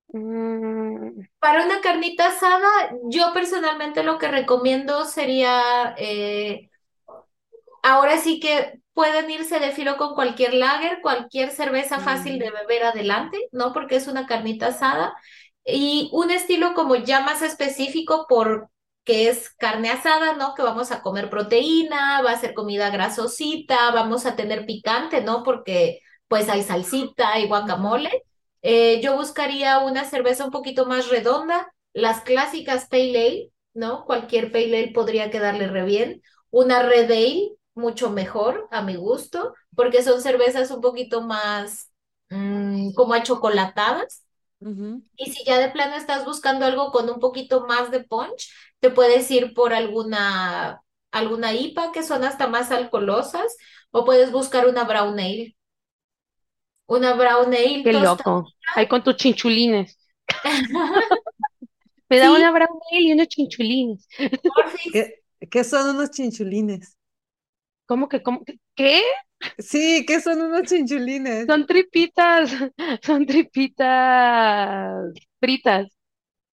Mm, Para una carnita asada, yo personalmente lo que recomiendo sería, eh, ahora sí que pueden irse de filo con cualquier lager, cualquier cerveza fácil de Mm, beber adelante, ¿no? Porque es una carnita asada. Y un estilo como ya más específico porque es carne asada, ¿no? Que vamos a comer proteína, va a ser comida grasosita, vamos a tener picante, ¿no? Porque pues hay salsita y guacamole. Eh, yo buscaría una cerveza un poquito más redonda, las clásicas Pale Ale, ¿no? Cualquier Pale Ale podría quedarle re bien. Una Red Ale, mucho mejor a mi gusto, porque son cervezas un poquito más mm, como achocolatadas. Y si ya de plano estás buscando algo con un poquito más de punch, te puedes ir por alguna, alguna IPA que son hasta más alcoholosas, o puedes buscar una Brown Ale. Una Brown Ale qué loco. Ahí con tus chinchulines. Me da Sí, una brown ale y unos chinchulines. ¿Qué, qué son unos chinchulines? ¿Cómo que, cómo que- qué? Sí, ¿qué son unos chinchulines? Son tripitas, son tripitas fritas,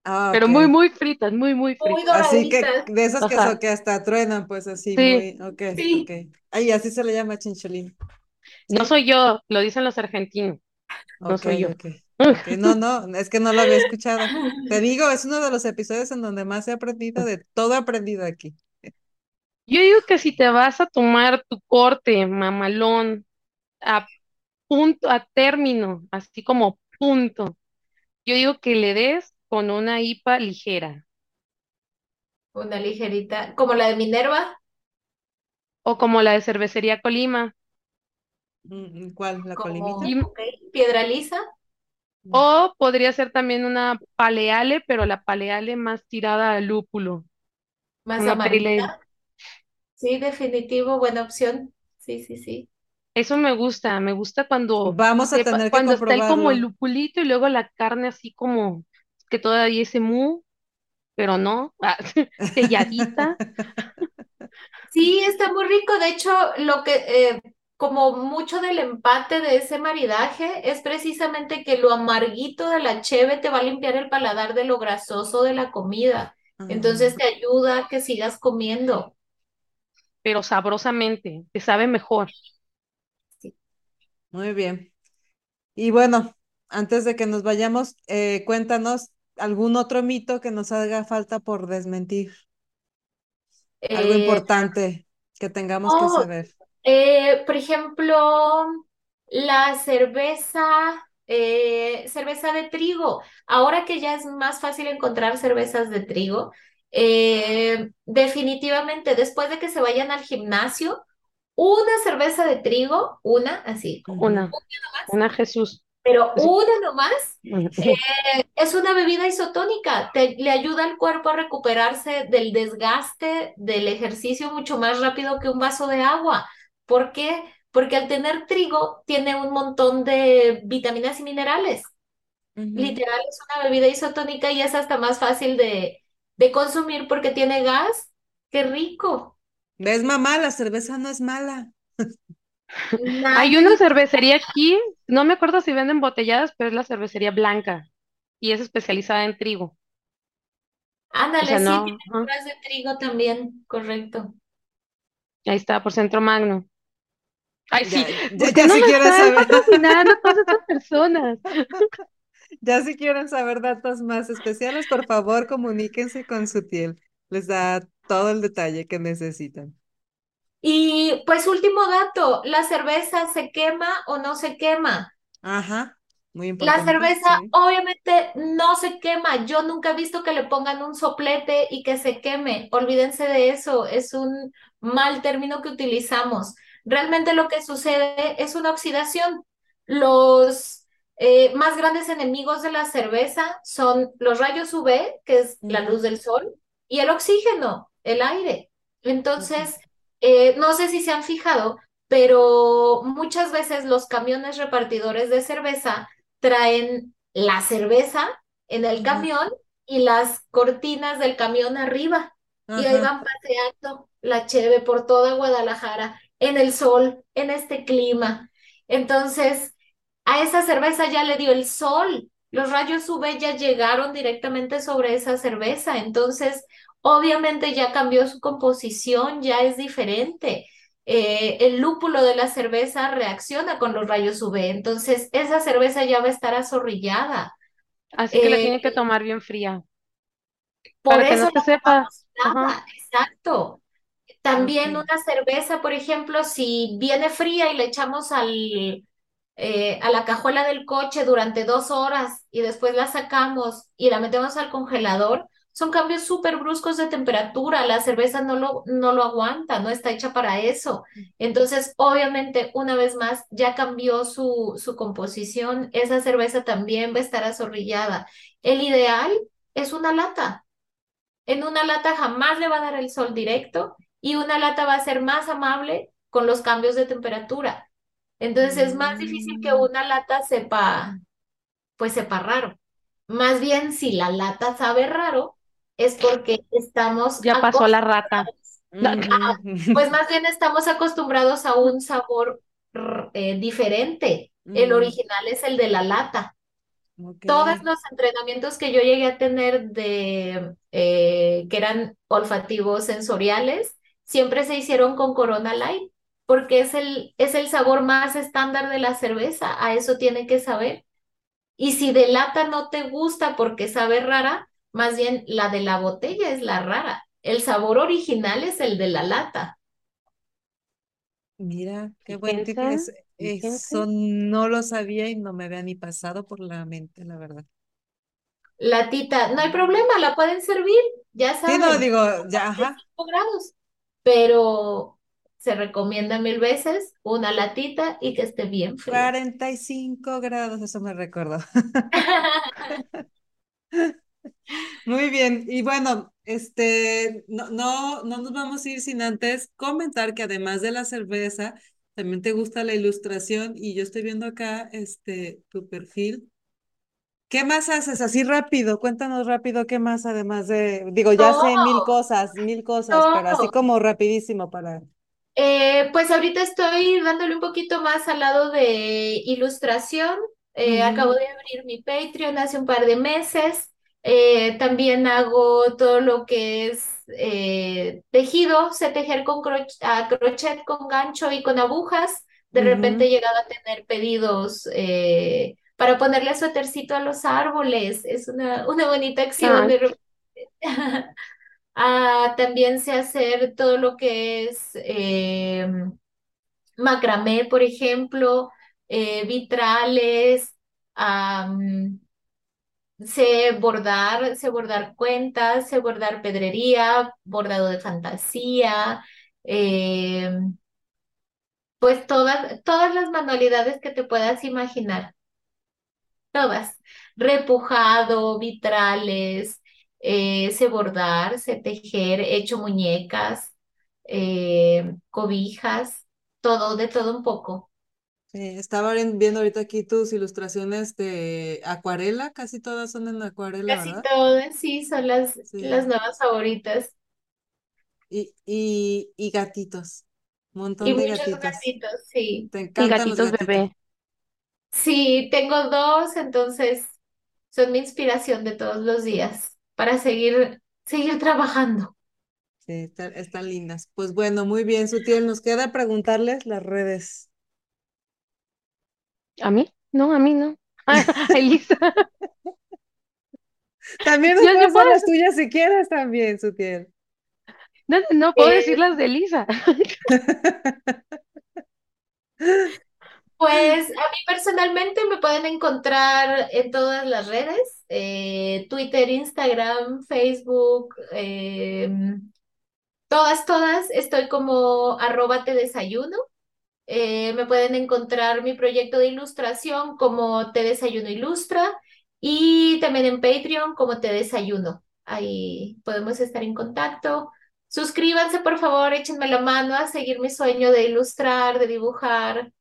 Ah, pero muy, muy fritas, muy, muy Muy fritas. Así que de esas que, so- Ajá, que hasta truenan, pues así, sí, muy, ok, Sí. ok. Ay, así se le llama chinchulín. No soy yo, lo dicen los argentinos, no Ok, soy yo. no, no, es que no lo había escuchado. Te digo, es uno de los episodios en donde más he aprendido de todo he aprendido aquí. Yo digo que si te vas a tomar tu corte, mamalón, a punto, a término, así como punto, yo digo que le des con una IPA ligera, Una ligerita, como la de Minerva, o como la de Cervecería Colima, ¿Cuál? ¿La colimita? como, Piedra Lisa. Mm. o podría ser también una Paleale, pero la Paleale más tirada al lúpulo, Más una amarilla. Sí, definitivo, buena opción. Sí, sí, sí. Eso me gusta, me gusta cuando Vamos a tener que cuando está el como el lupulito y luego la carne así como que todavía ese mu, pero no, ah, selladita. Sí, está muy rico. De hecho, lo que, eh, como mucho del empate de ese maridaje es precisamente que lo amarguito de la cheve te va a limpiar el paladar de lo grasoso de la comida. Ah, Entonces te ayuda a que sigas comiendo. pero sabrosamente, te sabe mejor. Sí. muy bien. Y bueno, antes de que nos vayamos, eh, cuéntanos algún otro mito que nos haga falta por desmentir. Algo Eh, importante que tengamos que oh, saber. Eh, por ejemplo, la cerveza, eh, cerveza de trigo. Ahora que ya es más fácil encontrar cervezas de trigo, eh, definitivamente después de que se vayan al gimnasio, una cerveza de trigo, una así, Ujú. Una, una Jesús. pero una nomás eh, es una bebida isotónica, te, le ayuda al cuerpo a recuperarse del desgaste del ejercicio mucho más rápido que un vaso de agua. ¿Por qué? Porque al tener trigo tiene un montón de vitaminas y minerales. Literal es una bebida isotónica y es hasta más fácil de, de consumir porque tiene gas. ¡Qué rico! ¿Ves, mamá? La cerveza no es mala. Hay una cervecería aquí, no me acuerdo si venden botelladas, pero es la cervecería blanca y es especializada en trigo. Ándale, O sea, sí, no, tiene puras de trigo también, correcto. Ahí está, por Centro Magno. Ay, sí, Ya, ya, ¿por qué ya no si quieren saber, patrocinando todas estas personas? ya si quieren saber datos más especiales, por favor, comuníquense con Sutiel. Les da todo el detalle que necesitan. Y pues último dato, ¿la cerveza se quema o no se quema? Ajá, muy La importante, cerveza sí. obviamente no se quema. Yo nunca he visto que le pongan un soplete y que se queme. Olvídense de eso. Es un mal término que utilizamos. Realmente lo que sucede es una oxidación. Los eh, más grandes enemigos de la cerveza son los rayos UV, que es la luz del sol, y el oxígeno, el aire. Entonces, eh, no sé si se han fijado, pero muchas veces los camiones repartidores de cerveza traen la cerveza en el camión y las cortinas del camión arriba. Y ahí van paseando la cheve por toda Guadalajara, en el sol, en este clima. Entonces, a esa cerveza ya le dio el sol. Los rayos UV ya llegaron directamente sobre esa cerveza. Entonces, obviamente ya cambió su composición, ya es diferente eh, el lúpulo de la cerveza reacciona con los rayos UV, entonces esa cerveza ya va a estar azorrillada. Así que la Eh, tienen que tomar bien fría, por para que no eso exacto. También una cerveza, por ejemplo, si viene fría y le echamos al, eh, a la cajuela del coche durante dos horas y después la sacamos y la metemos al congelador, son cambios súper bruscos de temperatura. La cerveza no lo, no lo aguanta, no está hecha para eso. Entonces, obviamente, una vez más, ya cambió su, su composición. Esa cerveza también va a estar azorrillada. El ideal es una lata. En una lata jamás le va a dar el sol directo y una lata va a ser más amable con los cambios de temperatura. Entonces es más difícil que Mm, una lata sepa, pues sepa raro. Más bien, si la lata sabe raro, es porque estamos ya pasó la rata. ah, pues más bien estamos acostumbrados a un sabor eh, diferente. El mm, original es el de la lata. Todos los entrenamientos que yo llegué a tener de eh, que eran olfativos sensoriales, siempre se hicieron con Corona Light, porque es el, es el sabor más estándar de la cerveza, a eso tiene que saber. Y si de lata no te gusta porque sabe rara, más bien la de la botella es la rara. El sabor original es el de la lata. Mira, qué buen tip. Es- eso no lo sabía y no me había ni pasado por la mente, la verdad. Latita, no hay problema, la pueden servir, ya Sí, no, saben. digo, ya, ajá. 45 grados, pero se recomienda mil veces una latita y que esté bien fría. 45 grados, eso me recordó. Muy bien, y bueno, este, no, no, no nos vamos a ir sin antes comentar que además de la cerveza, también te gusta la ilustración y yo estoy viendo acá, este, tu perfil. ¿Qué más haces así rápido? Cuéntanos rápido qué más además de, digo, ya sé mil cosas, mil cosas, pero así como rapidísimo para... Eh, pues ahorita estoy dándole un poquito más al lado de ilustración. Eh, acabo de abrir mi Patreon hace un par de meses. Eh, también hago todo lo que es tejido, sé tejer con croch- a crochet, con gancho y con agujas. De repente he llegado a tener pedidos para ponerle suétercito a los árboles. Es una, una bonita acción. De. Ah, también sé hacer todo lo que es eh, macramé, por ejemplo, eh, vitrales, am, sé bordar, sé bordar cuentas, sé bordar pedrería, bordado de fantasía, eh, pues todas, todas las manualidades que te puedas imaginar. Todas. Repujado, vitrales, eh, sé bordar, sé tejer, he hecho muñecas, eh, cobijas, todo, de todo un poco. Estaba vi- viendo ahorita aquí tus ilustraciones de acuarela, casi todas son en acuarela, Casi ¿verdad? todas, sí, son las, las nuevas favoritas. Y, y, y gatitos, un Y montón de muchos gatitos. gatitos, sí. Te Y encantan los gatitos gatitos. bebé. Sí, tengo dos, entonces son mi inspiración de todos los días para seguir, seguir trabajando. Sí, está- están lindas. Pues bueno, muy bien, Sutiel, nos queda preguntarles las redes. ¿A mí? No, a mí no. A Elisa. También nos Yo, yo puedes dar puedo, las tuyas si quieres también, Sutiel. no, no puedo decir Eh, las de Elisa. pues a mí personalmente me pueden encontrar en todas las redes, eh, Twitter, Instagram, Facebook, em, todas, todas. Estoy como arroba te desayuno. Eh, me pueden encontrar mi proyecto de ilustración como Te Desayuno Ilustra y también en Patreon como Te Desayuno. Ahí podemos estar en contacto. Suscríbanse, por favor, échenme la mano a seguir mi sueño de ilustrar, de dibujar,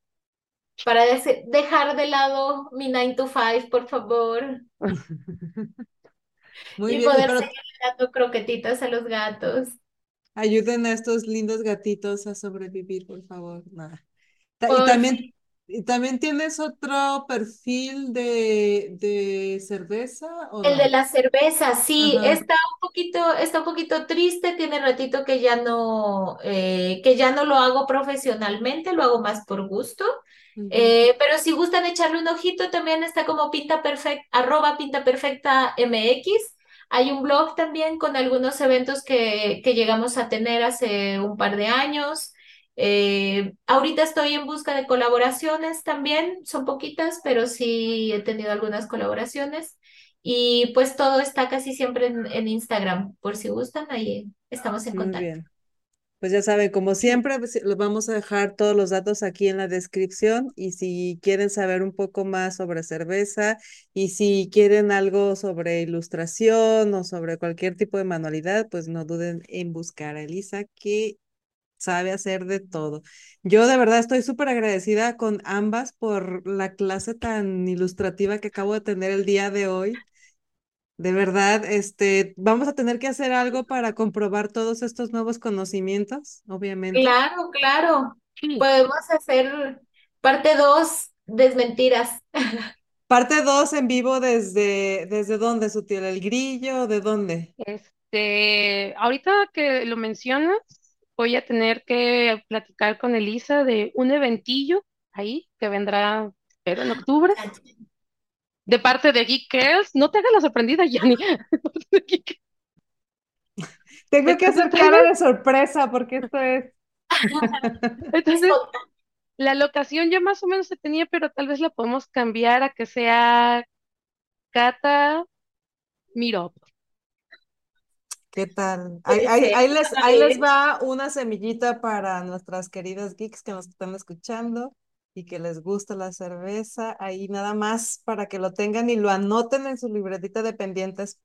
para dejar de lado mi 9 to 5, por favor, Muy y bien, poder pero seguir dando croquetitas a los gatos. ayuden a estos lindos gatitos a sobrevivir, por favor. Ta- Y también, y también tienes otro perfil de, de cerveza o El de no? la cerveza, sí, Ajá. está un poquito, está un poquito triste, tiene ratito que ya no, eh, que ya no lo hago profesionalmente, lo hago más por gusto. Eh, pero si gustan echarle un ojito, también está como Pinta Perfecta, arroba Pinta Perfecta MX. Hay un blog también con algunos eventos que, que llegamos a tener hace un par de años. Eh, ahorita estoy en busca de colaboraciones también, son poquitas, pero sí he tenido algunas colaboraciones. Y pues todo está casi siempre en, en Instagram, por si gustan, ahí estamos en Muy contacto. bien. Pues ya saben, como siempre, pues, les vamos a dejar todos los datos aquí en la descripción y si quieren saber un poco más sobre cerveza y si quieren algo sobre ilustración o sobre cualquier tipo de manualidad, pues no duden en buscar a Elisa, que sabe hacer de todo. Yo de verdad estoy súper agradecida con ambas por la clase tan ilustrativa que acabo de tener el día de hoy. De verdad, este, vamos a tener que hacer algo para comprobar todos estos nuevos conocimientos, obviamente. Claro, claro. Podemos hacer parte 2, desmentiras. Parte 2 en vivo desde, ¿desde dónde, Sutil? ¿El grillo? ¿De dónde? Este, ahorita que lo mencionas, voy a tener que platicar con Elisa de un eventillo ahí que vendrá, espero, en octubre, de parte de Geek Girls. No te hagas la sorprendida, Yanni. Tengo que hacer cara de sorpresa porque esto es... Entonces, la locación ya más o menos se tenía, pero tal vez la podemos cambiar a que sea Cata Mirop. ¿Qué tal? Ahí, Puede ahí- les, ahí va una semillita para nuestras queridas geeks que nos están escuchando y que les gusta la cerveza. Ahí nada más para que lo tengan y lo anoten en su libretita de pendientes.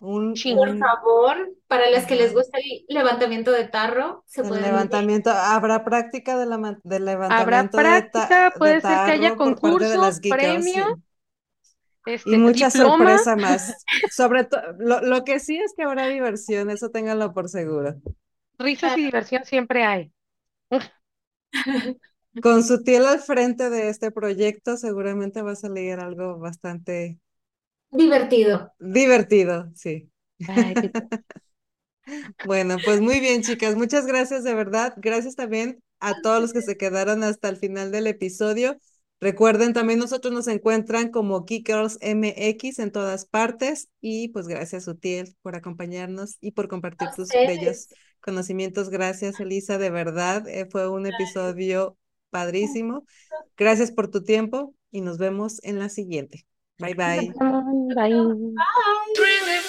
Un. Por favor, para las que les gusta el levantamiento de tarro, se el pueden levantamiento. ¿Habrá práctica de la, del Habrá levantamiento de, ta- práctica, de puede ser que haya por parte Sí. Y este, mucha diploma. sorpresa más. Sobre todo, lo, lo que sí es que habrá diversión, eso ténganlo por seguro. Risas y diversión siempre hay. Con Sutil al frente de este proyecto, seguramente va a salir algo bastante divertido. divertido, sí. Ay, qué- Bueno, pues muy bien, chicas. Muchas gracias de verdad. Gracias también a todos los que se quedaron hasta el final del episodio. Recuerden, también nosotros nos encuentran como Geek Girls MX en todas partes. Y pues gracias, Utiel, por acompañarnos y por compartir tus bellos conocimientos. Gracias, Elisa, de verdad. eh, fue un episodio padrísimo. Gracias por tu tiempo y nos vemos en la siguiente. Bye, bye. Bye. Bye.